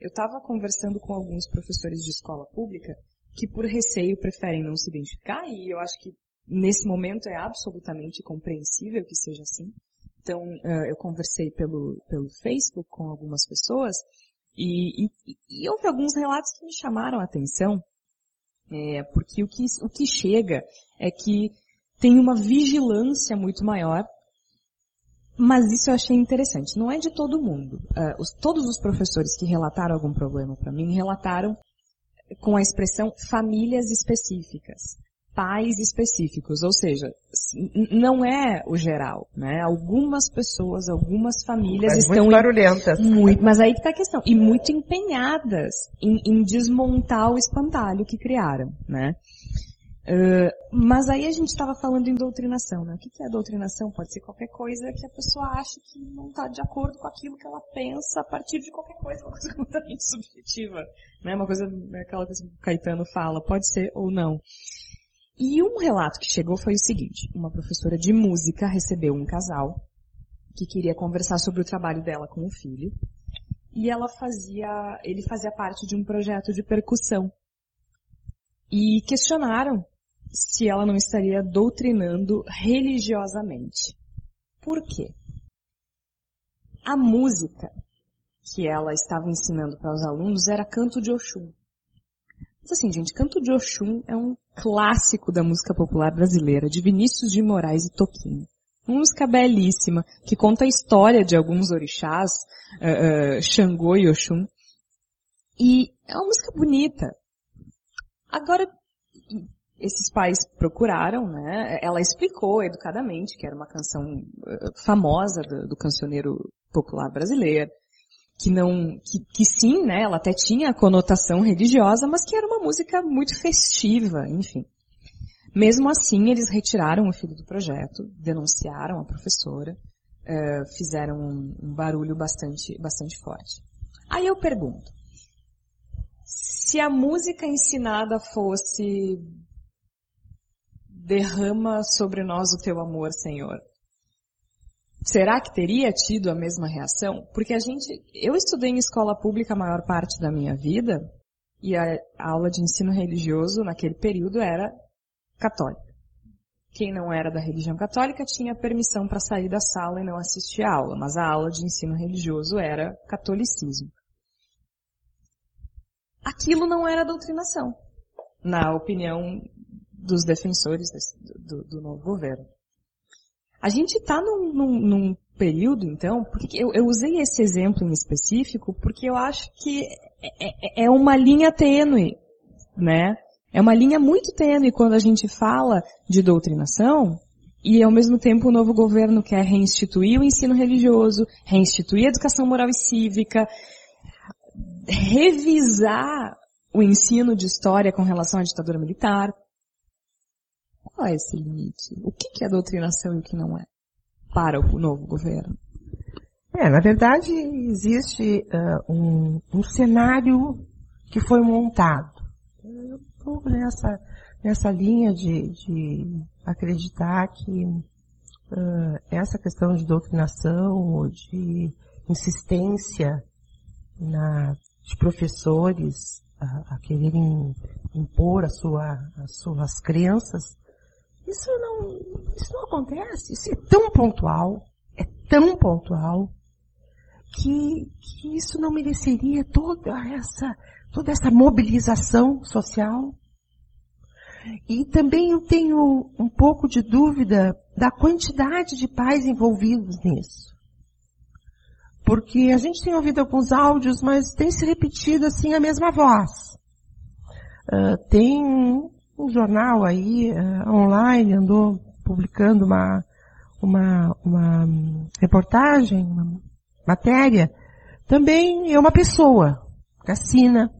Eu estava conversando com alguns professores de escola pública que por receio preferem não se identificar e eu acho que nesse momento é absolutamente compreensível que seja assim. Então, eh, eu conversei pelo, pelo Facebook com algumas pessoas e, e, e houve alguns relatos que me chamaram a atenção, é, porque o que, o que chega é que tem uma vigilância muito maior, mas isso eu achei interessante. Não é de todo mundo. Ah, os- todos os professores que relataram algum problema para mim relataram com a expressão famílias específicas, pais específicos, ou seja, não é o geral, né? Algumas pessoas, algumas famílias Mas estão muito barulhentas. muito, mas aí que tá a questão. E muito empenhadas em, em desmontar o espantalho que criaram, né? Uh, mas aí a gente estava falando em doutrinação, né? O que, que é doutrinação? Pode ser qualquer coisa que a pessoa acha que não está de acordo com aquilo que ela pensa a partir de qualquer coisa, uma coisa <laughs> completamente subjetiva, né? Uma coisa, aquela coisa que o Caetano fala, pode ser ou não. E um relato que chegou foi o seguinte, uma professora de música recebeu um casal que queria conversar sobre o trabalho dela com o filho, e ela fazia, ele fazia parte de um projeto de percussão. E questionaram se ela não estaria doutrinando religiosamente. Por quê? A música que ela estava ensinando para os alunos era canto de Oxum. Mas assim, gente, canto de Oxum é um clássico da música popular brasileira, de Vinícius de Moraes e Toquinho. Uma música belíssima, que conta a história de alguns orixás, uh, uh, Xangô e Oxum. E é uma música bonita. Agora, esses pais procuraram, né? Ela explicou educadamente que era uma canção uh, famosa do, do cancioneiro popular brasileiro, que não, que, que, sim, né? Ela até tinha a conotação religiosa, mas que era uma música muito festiva, enfim. Mesmo assim, eles retiraram o filho do projeto, denunciaram a professora, uh, fizeram um, um barulho bastante, bastante forte. Aí eu pergunto, se a música ensinada fosse derrama sobre nós o teu amor, Senhor. Será que teria tido a mesma reação? Porque a gente, eu estudei em escola pública a maior parte da minha vida e a aula de ensino religioso naquele período era católica. Quem não era da religião católica tinha permissão para sair da sala e não assistir a aula, mas a aula de ensino religioso era catolicismo. Aquilo não era doutrinação, na opinião dos defensores desse, do, do, novo governo. A gente está num, num, num, período, então, porque eu, eu, usei esse exemplo em específico porque eu acho que é, é, é uma linha tênue, né? É uma linha muito tênue quando a gente fala de doutrinação e ao mesmo tempo o novo governo quer reinstituir o ensino religioso, reinstituir a educação moral e cívica, revisar o ensino de história com relação à ditadura militar. Qual é esse limite? O que é doutrinação e o que não é? Para o novo governo. É, na verdade, existe uh, um, um, cenário que foi montado. Eu estou nessa, nessa linha de, de acreditar que uh, essa questão de doutrinação ou de insistência na, de professores a, a quererem impor a sua, as suas crenças, isso não, isso não acontece. Isso é tão pontual, é tão pontual, que, que isso não mereceria toda essa, toda essa mobilização social. E também eu tenho um pouco de dúvida da quantidade de pais envolvidos nisso. Porque a gente tem ouvido alguns áudios, mas tem se repetido assim a mesma voz. Uh, tem um jornal aí uh, online andou publicando uma, uma, uma reportagem, uma matéria, também é uma pessoa que assina.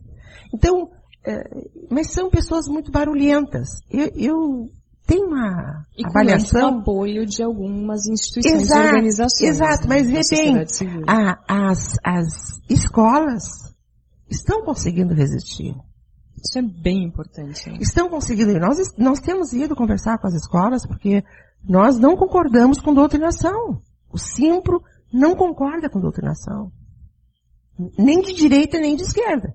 Então, uh, mas são pessoas muito barulhentas. Eu, eu tenho uma e avaliação. Com apoio de algumas instituições exato, e organizações. Exato, mas vê bem, as, as escolas estão conseguindo resistir. Isso é bem importante. Né? Estão conseguindo. Nós, nós temos ido conversar com as escolas porque nós não concordamos com doutrinação. O Simpro não concorda com doutrinação. Nem de direita nem de esquerda.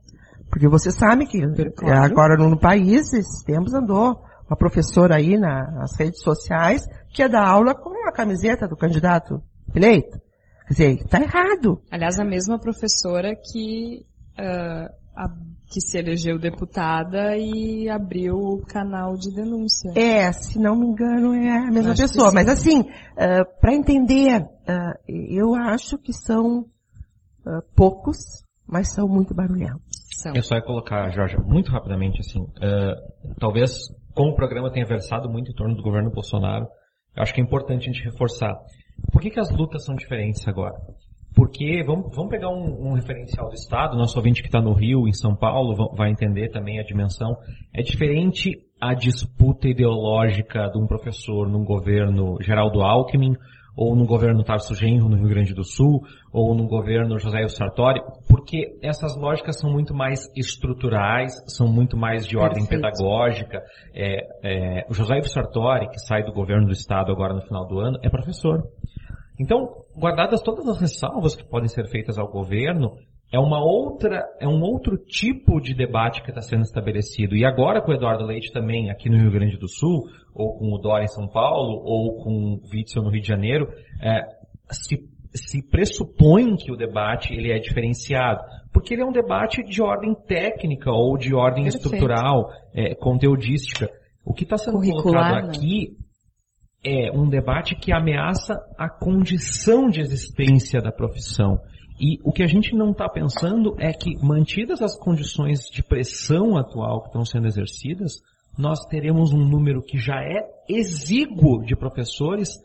Porque você sabe que claro. agora no, país, esses tempos andou uma professora aí na, nas redes sociais que ia dar aula com a camiseta do candidato eleito. Quer dizer, está errado. Aliás, a mesma professora que uh, a, que se elegeu deputada e abriu o canal de denúncia. É, se não me engano é a mesma acho pessoa. Mas assim, uh, para entender, uh, eu acho que são uh, poucos, mas são muito barulhentos. São. Eu só ia colocar, Jorge, muito rapidamente assim, talvez como o programa tenha versado muito em torno do governo Bolsonaro, eu acho que é importante a gente reforçar. Por que, que as lutas são diferentes agora? Porque, vamos, vamos pegar um, um, referencial do Estado, nosso ouvinte que está no Rio, em São Paulo, vai entender também a dimensão. É diferente a disputa ideológica de um professor num governo Geraldo Alckmin, ou no governo Tarso Genro no Rio Grande do Sul, ou no governo José Sartori, porque essas lógicas são muito mais estruturais, são muito mais de ordem Perfeito. pedagógica. É, é, o José Sartori, que sai do governo do Estado agora no final do ano, é professor. Então, guardadas todas as ressalvas que podem ser feitas ao governo, é uma outra, é um outro tipo de debate que está sendo estabelecido. E agora com o Eduardo Leite também aqui no Rio Grande do Sul, ou com o Dória em São Paulo, ou com o Witzel no Rio de Janeiro, é, se, se pressupõe que o debate ele é diferenciado. Porque ele é um debate de ordem técnica ou de ordem Perfeito. estrutural, é, conteudística. O que está sendo colocado né? aqui é um debate que ameaça a condição de existência da profissão. E o que a gente não está pensando é que, mantidas as condições de pressão atual que estão sendo exercidas, nós teremos um número que já é exíguo de professores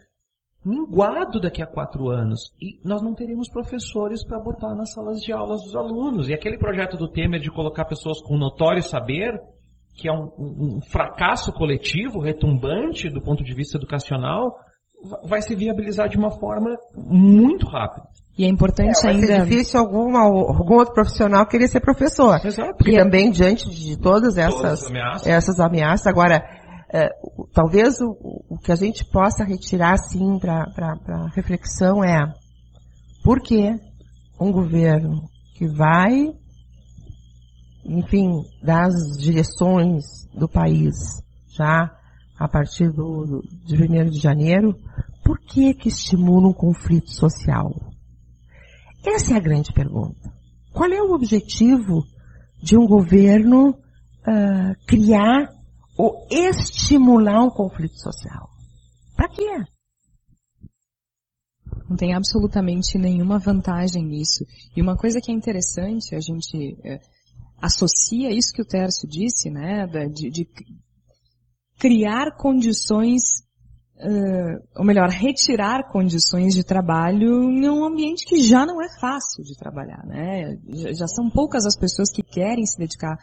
minguado daqui a quatro anos. E nós não teremos professores para botar nas salas de aulas dos alunos. E aquele projeto do Temer de colocar pessoas com notório saber, que é um, um, fracasso coletivo, retumbante do ponto de vista educacional, vai se viabilizar de uma forma muito rápida. E é importante é, ainda. É difícil algum, algum outro profissional querer ser professor. Exato. Porque E é- também, diante de todas essas, Todas as ameaças. essas ameaças, agora, é, talvez o, o que a gente possa retirar, assim, para reflexão é por que um governo que vai, enfim, dar as direções do país já a partir do, de 1 de janeiro, por que que estimula um conflito social? Essa é a grande pergunta. Qual é o objetivo de um governo ah, criar ou estimular um conflito social? Para quê? Não tem absolutamente nenhuma vantagem nisso. E uma coisa que é interessante, a gente é, associa isso que o Tércio disse, né, de, de criar condições, eh, ou melhor, retirar condições de trabalho em um ambiente que já não é fácil de trabalhar, né? Já, já são poucas as pessoas que querem se dedicar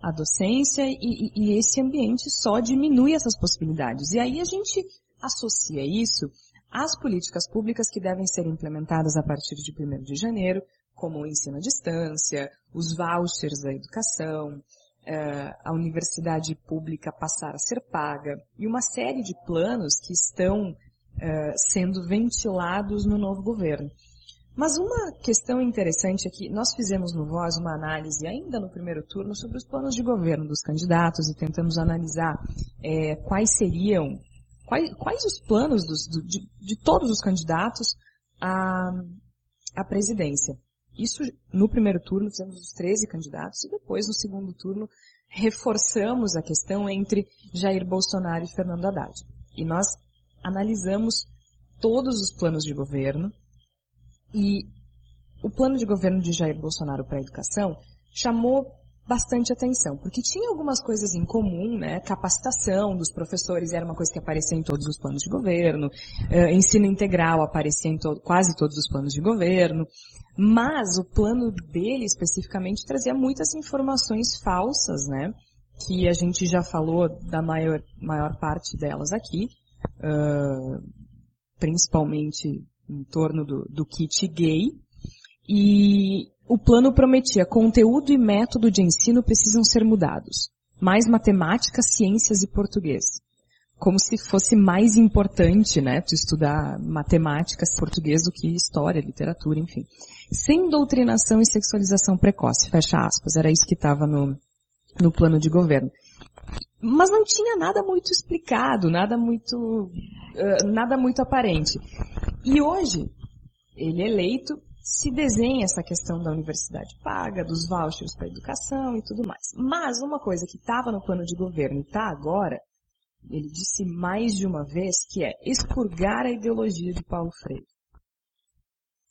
à docência e, e- e esse ambiente só diminui essas possibilidades. E aí a gente associa isso às políticas públicas que devem ser implementadas a partir de 1 de janeiro, como o ensino à distância, os vouchers da educação, eh, a universidade pública passar a ser paga e uma série de planos que estão eh, sendo ventilados no novo governo. Mas uma questão interessante é que nós fizemos no Voz uma análise ainda no primeiro turno sobre os planos de governo dos candidatos e tentamos analisar eh, quais seriam, quais, quais os planos dos- do- de, de todos os candidatos à, à presidência. Isso no primeiro turno fizemos os 13 candidatos e depois no segundo turno reforçamos a questão entre Jair Bolsonaro e Fernando Haddad. E nós analisamos todos os planos de governo e o plano de governo de Jair Bolsonaro para a educação chamou bastante atenção, porque tinha algumas coisas em comum, né? Capacitação dos professores era uma coisa que aparecia em todos os planos de governo, eh, ensino integral aparecia em to- quase todos os planos de governo, mas o plano dele especificamente trazia muitas informações falsas, né? Que a gente já falou da maior, maior parte delas aqui, ah, principalmente em torno do, do kit gay. E o plano prometia conteúdo e método de ensino precisam ser mudados. Mais matemática, ciências e português. Como se fosse mais importante, né, tu estudar matemática, português do que história, literatura, enfim. Sem doutrinação e sexualização precoce, fecha aspas. Era isso que estava no, no plano de governo. Mas não tinha nada muito explicado, nada muito, eh, nada muito aparente. E hoje, ele eleito, se desenha essa questão da universidade paga, dos vouchers para educação e tudo mais. Mas uma coisa que estava no plano de governo e está agora, ele disse mais de uma vez, que é expurgar a ideologia de Paulo Freire.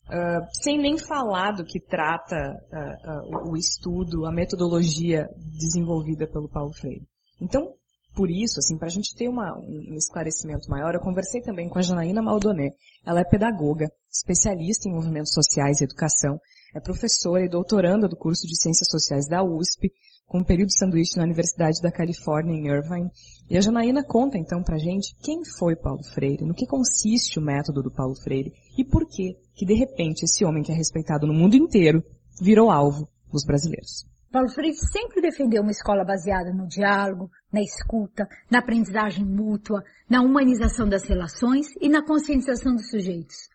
Ah, sem nem falar do que trata ah, ah, o- estudo, a metodologia desenvolvida pelo Paulo Freire. Então, por isso, assim, para a gente ter uma- um um esclarecimento maior, eu conversei também com a Janaína Maldoné. Ela é pedagoga, especialista em movimentos sociais e educação, é professora e doutoranda do curso de Ciências Sociais da USP, com um período de sanduíche na Universidade da Califórnia, em Irvine. E a Janaína conta então pra gente quem foi Paulo Freire, no que consiste o método do Paulo Freire e por que que de repente esse homem que é respeitado no mundo inteiro virou alvo dos brasileiros. Paulo Freire sempre defendeu uma escola baseada no diálogo, na escuta, na aprendizagem mútua, na humanização das relações e na conscientização dos sujeitos.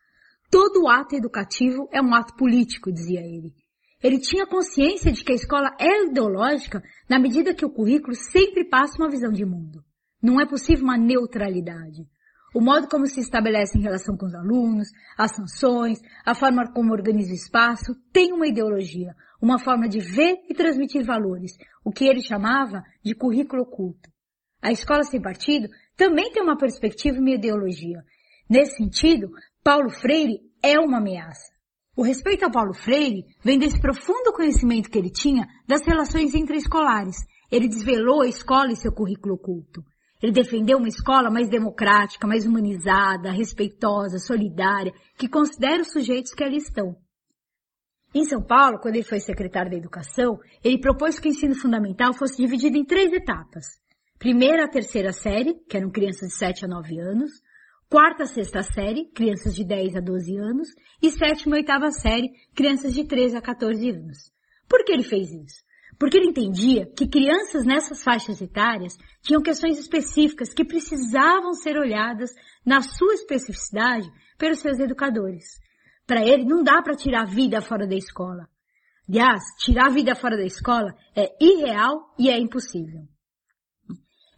Todo ato educativo é um ato político, dizia ele. Ele tinha consciência de que a escola é ideológica na medida que o currículo sempre passa uma visão de mundo. Não é possível uma neutralidade. O modo como se estabelece em relação com os alunos, as sanções, a forma como organiza o espaço, tem uma ideologia, uma forma de ver e transmitir valores, o que ele chamava de currículo oculto. A escola sem partido também tem uma perspectiva e uma ideologia. Nesse sentido, Paulo Freire é uma ameaça. O respeito a Paulo Freire vem desse profundo conhecimento que ele tinha das relações interescolares. Ele desvelou a escola e seu currículo oculto. Ele defendeu uma escola mais democrática, mais humanizada, respeitosa, solidária, que considera os sujeitos que ali estão. Em São Paulo, quando ele foi secretário da Educação, ele propôs que o ensino fundamental fosse dividido em três etapas. Primeira a terceira série, que eram crianças de 7 a 9 anos, quarta sexta série, crianças de 10 a 12 anos, e sétima e oitava série, crianças de 13 a 14 anos. Por que ele fez isso? Porque ele entendia que crianças nessas faixas etárias tinham questões específicas que precisavam ser olhadas na sua especificidade pelos seus educadores. Para ele, não dá para tirar a vida fora da escola. Aliás, tirar a vida fora da escola é irreal e é impossível.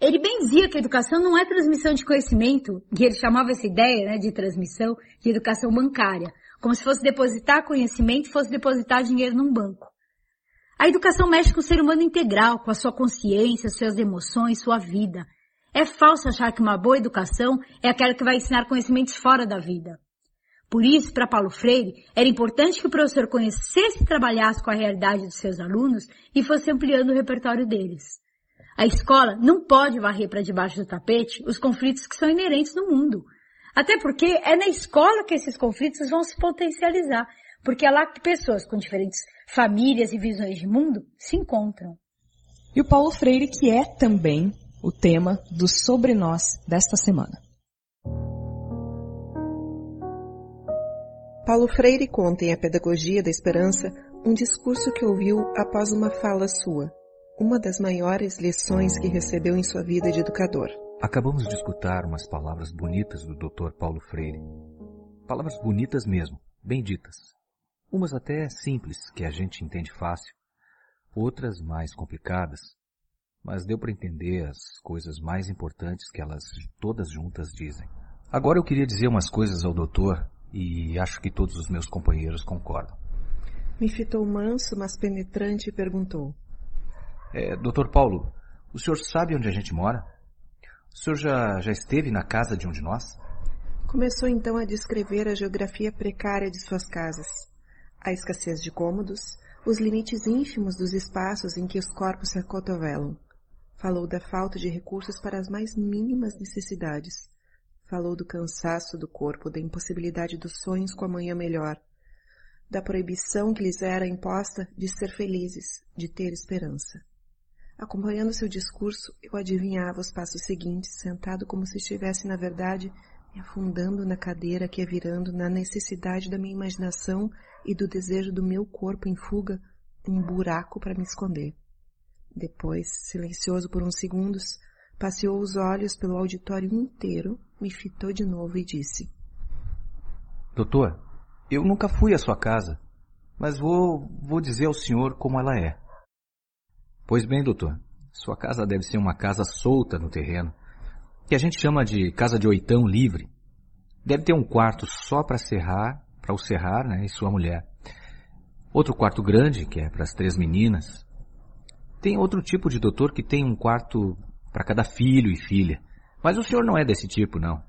Ele bem dizia que a educação não é transmissão de conhecimento, e ele chamava essa ideia né, de transmissão de educação bancária, como se fosse depositar conhecimento fosse depositar dinheiro num banco. A educação mexe com o ser humano integral, com a sua consciência, suas emoções, sua vida. É falso achar que uma boa educação é aquela que vai ensinar conhecimentos fora da vida. Por isso, para Paulo Freire, era importante que o professor conhecesse e trabalhasse com a realidade dos seus alunos e fosse ampliando o repertório deles. A escola não pode varrer para debaixo do tapete os conflitos que são inerentes no mundo. Até porque é na escola que esses conflitos vão se potencializar, porque é lá que pessoas com diferentes famílias e visões de mundo se encontram. E o Paulo Freire, que é também o tema do Sobre Nós desta semana. Paulo Freire conta em A Pedagogia da Esperança um discurso que ouviu após uma fala sua, uma das maiores lições que recebeu em sua vida de educador. Acabamos de escutar umas palavras bonitas do Dr. Paulo Freire. Palavras bonitas mesmo, bem ditas. Umas até simples, que a gente entende fácil. Outras mais complicadas. Mas deu para entender as coisas mais importantes que elas todas juntas dizem. Agora eu queria dizer umas coisas ao doutor e acho que todos os meus companheiros concordam. Me fitou manso, mas penetrante e perguntou. É, doutor Paulo, o senhor sabe onde a gente mora? O senhor já, já esteve na casa de um de nós? Começou então a descrever a geografia precária de suas casas, a escassez de cômodos, os limites ínfimos dos espaços em que os corpos se acotovelam. Falou da falta de recursos para as mais mínimas necessidades. Falou do cansaço do corpo, da impossibilidade dos sonhos com amanhã melhor, da proibição que lhes era imposta de ser felizes, de ter esperança. Acompanhando seu discurso, eu adivinhava os passos seguintes, sentado como se estivesse, na verdade, me afundando na cadeira que ia virando na necessidade da minha imaginação e do desejo do meu corpo em fuga, um buraco para me esconder. Depois, silencioso por uns segundos, passeou os olhos pelo auditório inteiro, me fitou de novo e disse: Doutor, eu nunca fui à sua casa, mas vou, vou dizer ao senhor como ela é. Pois bem, doutor, sua casa deve ser uma casa solta no terreno, que a gente chama de casa de oitão livre. Deve ter um quarto só para serrar, para o serrar, né, e sua mulher. Outro quarto grande, que é para as três meninas. Tem outro tipo de doutor que tem um quarto para cada filho e filha. Mas o senhor não é desse tipo, não.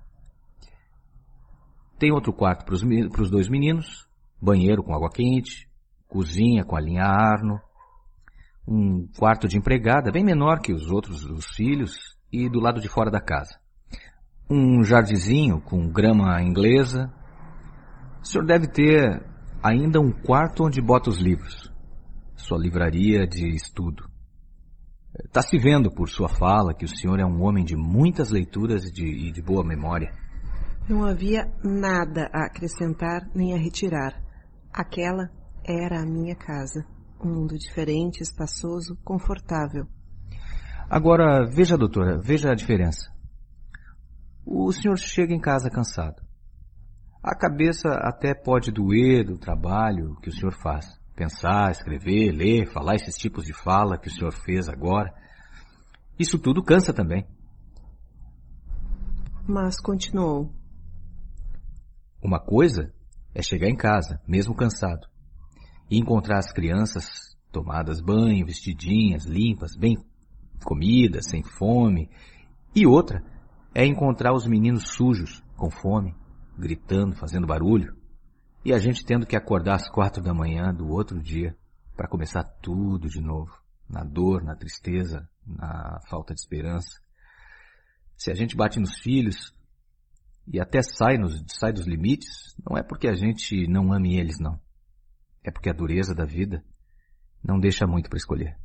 Tem outro quarto para os dois meninos, banheiro com água quente, cozinha com a linha Arno, um quarto de empregada bem menor que os outros os filhos e do lado de fora da casa. Um jardinzinho com grama inglesa. O senhor deve ter ainda um quarto onde bota os livros. Sua livraria de estudo. Está se vendo por sua fala que o senhor é um homem de muitas leituras e de, e de boa memória. Não havia nada a acrescentar nem a retirar. Aquela era a minha casa. Um mundo diferente, espaçoso, confortável. Agora, veja, doutora, veja a diferença. O senhor chega em casa cansado. A cabeça até pode doer do trabalho que o senhor faz. Pensar, escrever, ler, falar esses tipos de fala que o senhor fez agora. Isso tudo cansa também. Mas continuou. Uma coisa é chegar em casa, mesmo cansado, e encontrar as crianças tomadas banho, vestidinhas, limpas, bem comidas, sem fome. E outra é encontrar os meninos sujos, com fome, gritando, fazendo barulho, e a gente tendo que acordar às quatro da manhã do outro dia para começar tudo de novo, na dor, na tristeza, na falta de esperança. Se a gente bate nos filhos e até sai, nos, sai dos limites, não é porque a gente não ame eles, não. É porque a dureza da vida não deixa muito para escolher.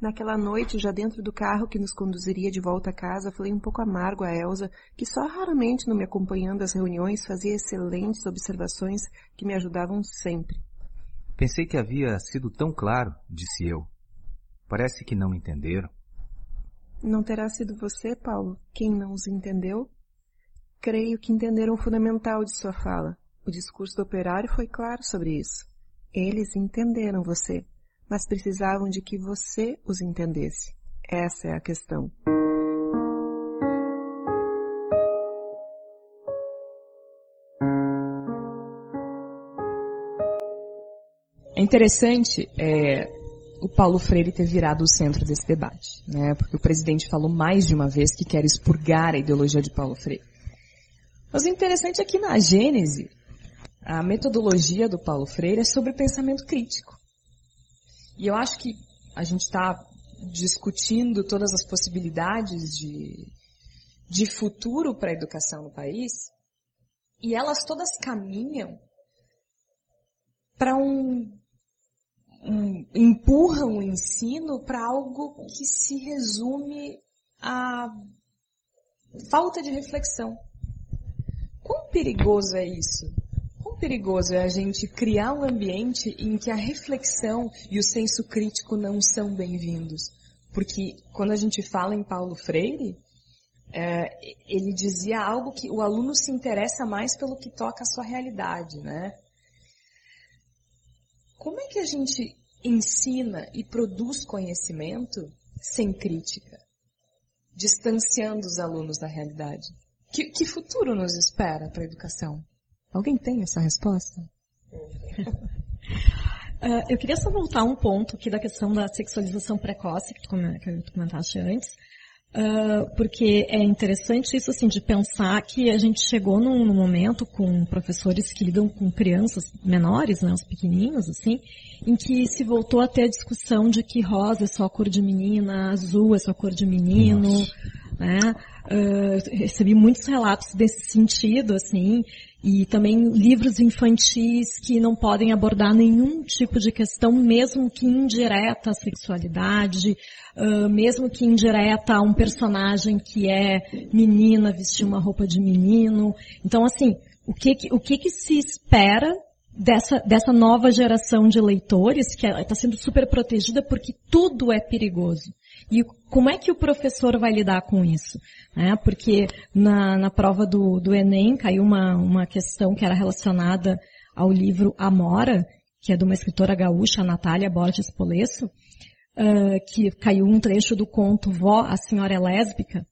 Naquela noite, já dentro do carro que nos conduziria de volta a casa, falei um pouco amargo a Elsa, que só raramente não me acompanhando às reuniões fazia excelentes observações que me ajudavam sempre. Pensei que havia sido tão claro, disse eu. Parece que não me entenderam. Não terá sido você, Paulo, quem não os entendeu? Creio que entenderam o fundamental de sua fala. O discurso do operário foi claro sobre isso. Eles entenderam você, mas precisavam de que você os entendesse. Essa é a questão. É interessante é, o Paulo Freire ter virado o centro desse debate, né? Porque o presidente falou mais de uma vez que quer expurgar a ideologia de Paulo Freire. Mas o interessante é que na Gênese, a metodologia do Paulo Freire é sobre pensamento crítico. E eu acho que a gente está discutindo todas as possibilidades de, de futuro para a educação no país, e elas todas caminham para um, um, empurram o ensino para algo que se resume a falta de reflexão. Quão perigoso é isso? Perigoso é a gente criar um ambiente em que a reflexão e o senso crítico não são bem-vindos? Porque quando a gente fala em Paulo Freire, é, ele dizia algo que o aluno se interessa mais pelo que toca a sua realidade, né? Como é que a gente ensina e produz conhecimento sem crítica? Distanciando os alunos da realidade. Que, que futuro nos espera para a educação? Alguém tem essa resposta? Uh, <laughs> eu queria só voltar um ponto aqui da questão da sexualização precoce que tu, comentaste antes, uh, porque é interessante isso assim de pensar que a gente chegou num, num, momento com professores que lidam com crianças menores, né, os pequenininhos assim, em que se voltou a ter a discussão de que rosa é só cor de menina, azul é só cor de menino, Nossa. Né? Uh, recebi muitos relatos desse sentido, assim, e também livros infantis que não podem abordar nenhum tipo de questão, mesmo que indireta à sexualidade, uh, mesmo que indireta a um personagem que é menina vestir uma roupa de menino. Então, assim, o que, o que, que se espera dessa, dessa nova geração de leitores que está sendo super protegida porque tudo é perigoso. E como é que o professor vai lidar com isso? É, porque na, na prova do, do Enem caiu uma, uma questão que era relacionada ao livro Amora, que é de uma escritora gaúcha, Natália Borges Polesso, uh, que caiu um trecho do conto Vó, a Senhora é Lésbica.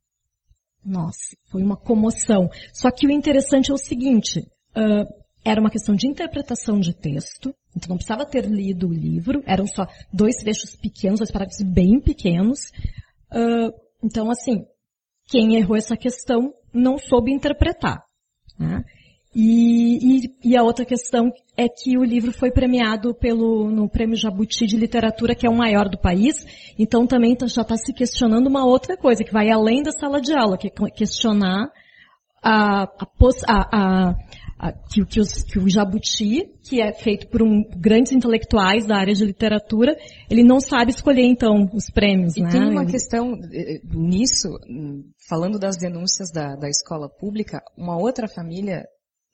Nossa, foi uma comoção. Só que o interessante é o seguinte, uh, era uma questão de interpretação de texto, então não precisava ter lido o livro, eram só dois trechos pequenos, dois parágrafos bem pequenos. Uh, então, assim, quem errou essa questão não soube interpretar. Né? E, e, e, a outra questão é que o livro foi premiado pelo, no Prêmio Jabuti de Literatura, que é o maior do país, então também tá, já está se questionando uma outra coisa, que vai além da sala de aula, que é questionar a, a, a, que, que, os, que, o Jabuti, que é feito por um, grandes intelectuais da área de literatura, ele não sabe escolher então os prêmios, e né? tem uma questão eh, nisso, falando das denúncias da, da escola pública, uma outra família,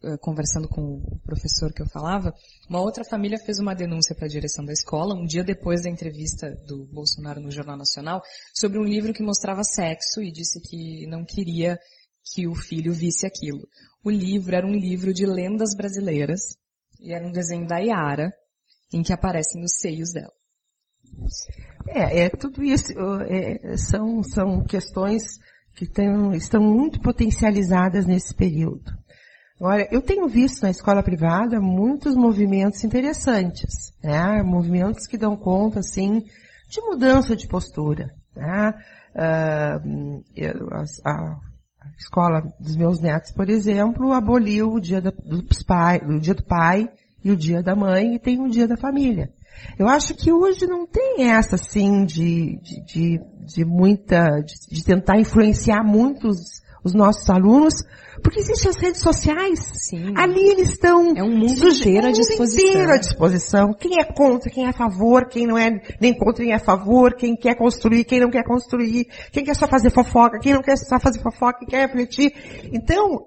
eh, conversando com o professor que eu falava, uma outra família fez uma denúncia para a direção da escola, um dia depois da entrevista do Bolsonaro no Jornal Nacional, sobre um livro que mostrava sexo e disse que não queria que o filho visse aquilo. O livro era um livro de lendas brasileiras e era um desenho da Yara em que aparecem os seios dela. É, é tudo isso é, são, são questões que tem, estão muito potencializadas nesse período. Agora, eu tenho visto na escola privada muitos movimentos interessantes, né? movimentos que dão conta, assim, de mudança de postura. Né? Uh, a, escola dos meus netos, por exemplo, aboliu o dia da, dos pai, o dia do pai e o dia da mãe e tem um dia da família. Eu acho que hoje não tem essa, assim, de, de, de, de muita, de, de tentar influenciar muitos os nossos alunos, porque existem as redes sociais. Sim. Ali eles estão... É um mundo inteiro à disposição. inteiro à disposição. Quem é contra, quem é a favor, quem não é nem contra, quem é a favor, quem quer construir, quem não quer construir, quem quer só fazer fofoca, quem não quer só fazer fofoca, quem quer refletir. Então,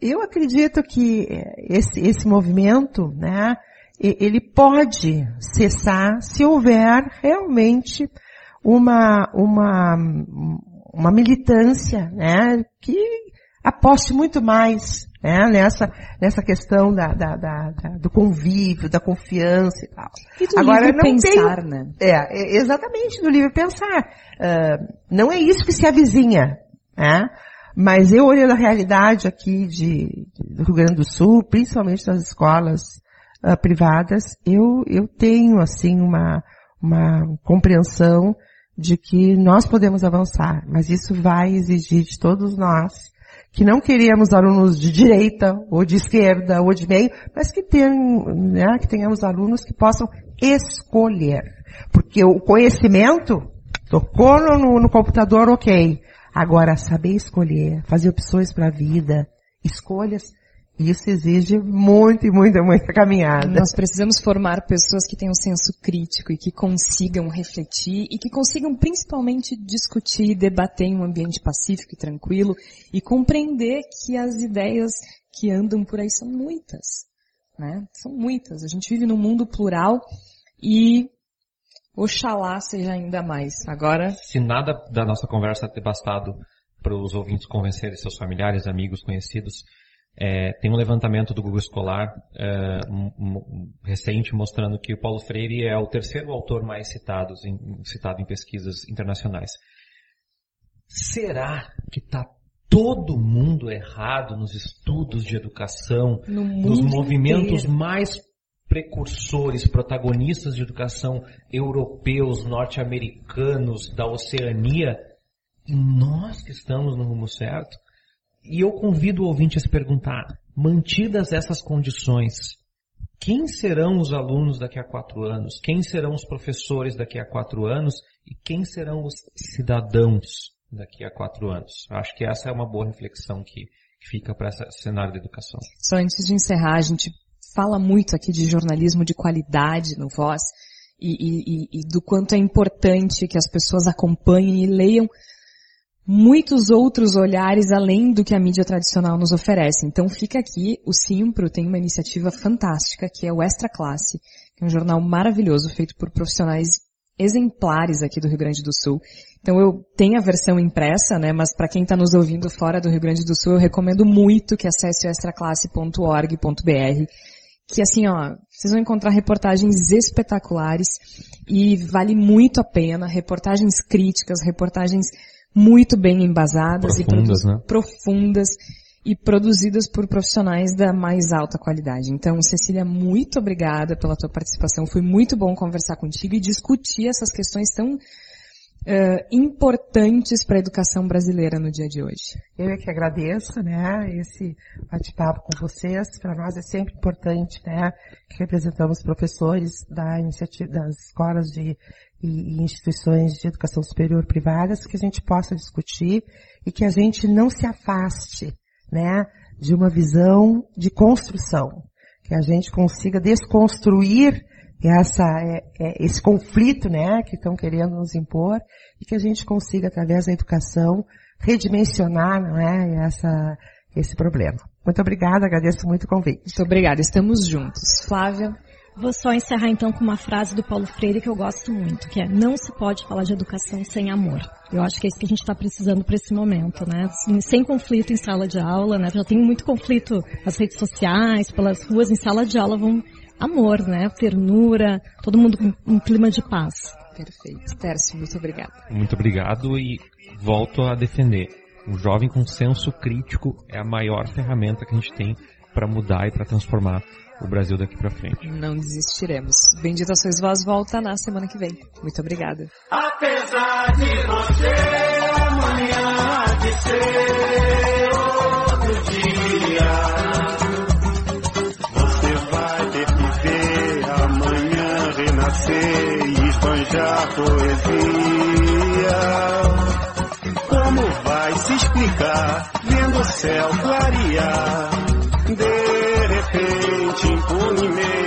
eu acredito que eh, esse, esse movimento, né, ele pode cessar se houver realmente uma, uma, uma militância, né, que aposte muito mais, né, nessa, nessa questão da, da, da- da- do convívio, da confiança e tal. E do Agora, livre não pensar, né? É, exatamente, do livre pensar. Ah, não é isso que se avizinha, né? Mas eu olhando a realidade aqui de, do Rio Grande do Sul, principalmente das escolas ah, privadas, eu, eu tenho, assim, uma, uma compreensão de que nós podemos avançar, mas isso vai exigir de todos nós que não queríamos alunos de direita, ou de esquerda, ou de meio, mas que, né, que tenhamos alunos que possam escolher. Porque o conhecimento, tocou no- no computador, ok. Agora, saber escolher, fazer opções para a vida, escolhas, isso exige muito, muita, muita caminhada. Nós precisamos formar pessoas que tenham senso crítico e que consigam refletir e que consigam principalmente discutir e debater em um ambiente pacífico e tranquilo e compreender que as ideias que andam por aí são muitas, né? São muitas. A gente vive num mundo plural e oxalá seja ainda mais. Agora, Se nada da nossa conversa ter bastado para os ouvintes convencerem seus familiares, amigos, conhecidos, é, tem um levantamento do Google Escolar é, recente mostrando que o Paulo Freire é o terceiro autor mais citado em, citado em pesquisas internacionais. Será que está todo mundo errado nos estudos de educação, no mundo movimentos inteiro, mais precursores, protagonistas de educação europeus, norte-americanos, da Oceania, e nós que estamos no rumo certo? E eu convido o ouvinte a se perguntar, mantidas essas condições, quem serão os alunos daqui a quatro anos? Quem serão os professores daqui a quatro anos? E quem serão os cidadãos daqui a quatro anos? Acho que essa é uma boa reflexão que fica para esse cenário da educação. Só antes de encerrar, a gente fala muito aqui de jornalismo de qualidade no Voz e- e- e do quanto é importante que as pessoas acompanhem e leiam muitos outros olhares além do que a mídia tradicional nos oferece. Então fica aqui, o Simpro tem uma iniciativa fantástica que é o Extra Classe, que é um jornal maravilhoso feito por profissionais exemplares aqui do Rio Grande do Sul. Então eu tenho a versão impressa, né, mas para quem está nos ouvindo fora do Rio Grande do Sul, eu recomendo muito que acesse o extraclasse.org.br, que assim, ó, vocês vão encontrar reportagens espetaculares e vale muito a pena, reportagens críticas, reportagens muito bem embasadas e Profundas, produ- né? profundas e produzidas por profissionais da mais alta qualidade. Então, Cecília, muito obrigada pela tua participação. Foi muito bom conversar contigo e discutir essas questões tão eh, importantes para a educação brasileira no dia de hoje. Eu é que agradeço, né, esse bate-papo com vocês. Para nós é sempre importante, né, que representamos professores da iniciativa, das escolas de, e, e instituições de educação superior privadas, que a gente possa discutir e que a gente não se afaste, né, de uma visão de construção. Que a gente consiga desconstruir essa, é, é, esse conflito, né, que estão querendo nos impor e que a gente consiga, através da educação, redimensionar, não é, essa, esse problema. Muito obrigada, agradeço muito o convite. Muito obrigada. Estamos juntos. Flávia? Vou só encerrar então com uma frase do Paulo Freire que eu gosto muito, que é não se pode falar de educação sem amor. Eu acho que é isso que a gente está precisando para esse momento, né? Sem, sem conflito em sala de aula, né? Já tem muito conflito nas redes sociais, pelas ruas, em sala de aula vão amor, né? Ternura, todo mundo com um clima de paz. Perfeito. Tércio, muito obrigado. Muito obrigado e volto a defender. Um jovem com senso crítico é a maior ferramenta que a gente tem para mudar e para transformar o Brasil daqui para frente. Não desistiremos. Bendita Sois Vós volta na semana que vem. Muito obrigada. Apesar de você amanhã de ser poesia. Como vai se explicar vendo o céu clarear? De repente, impunemente.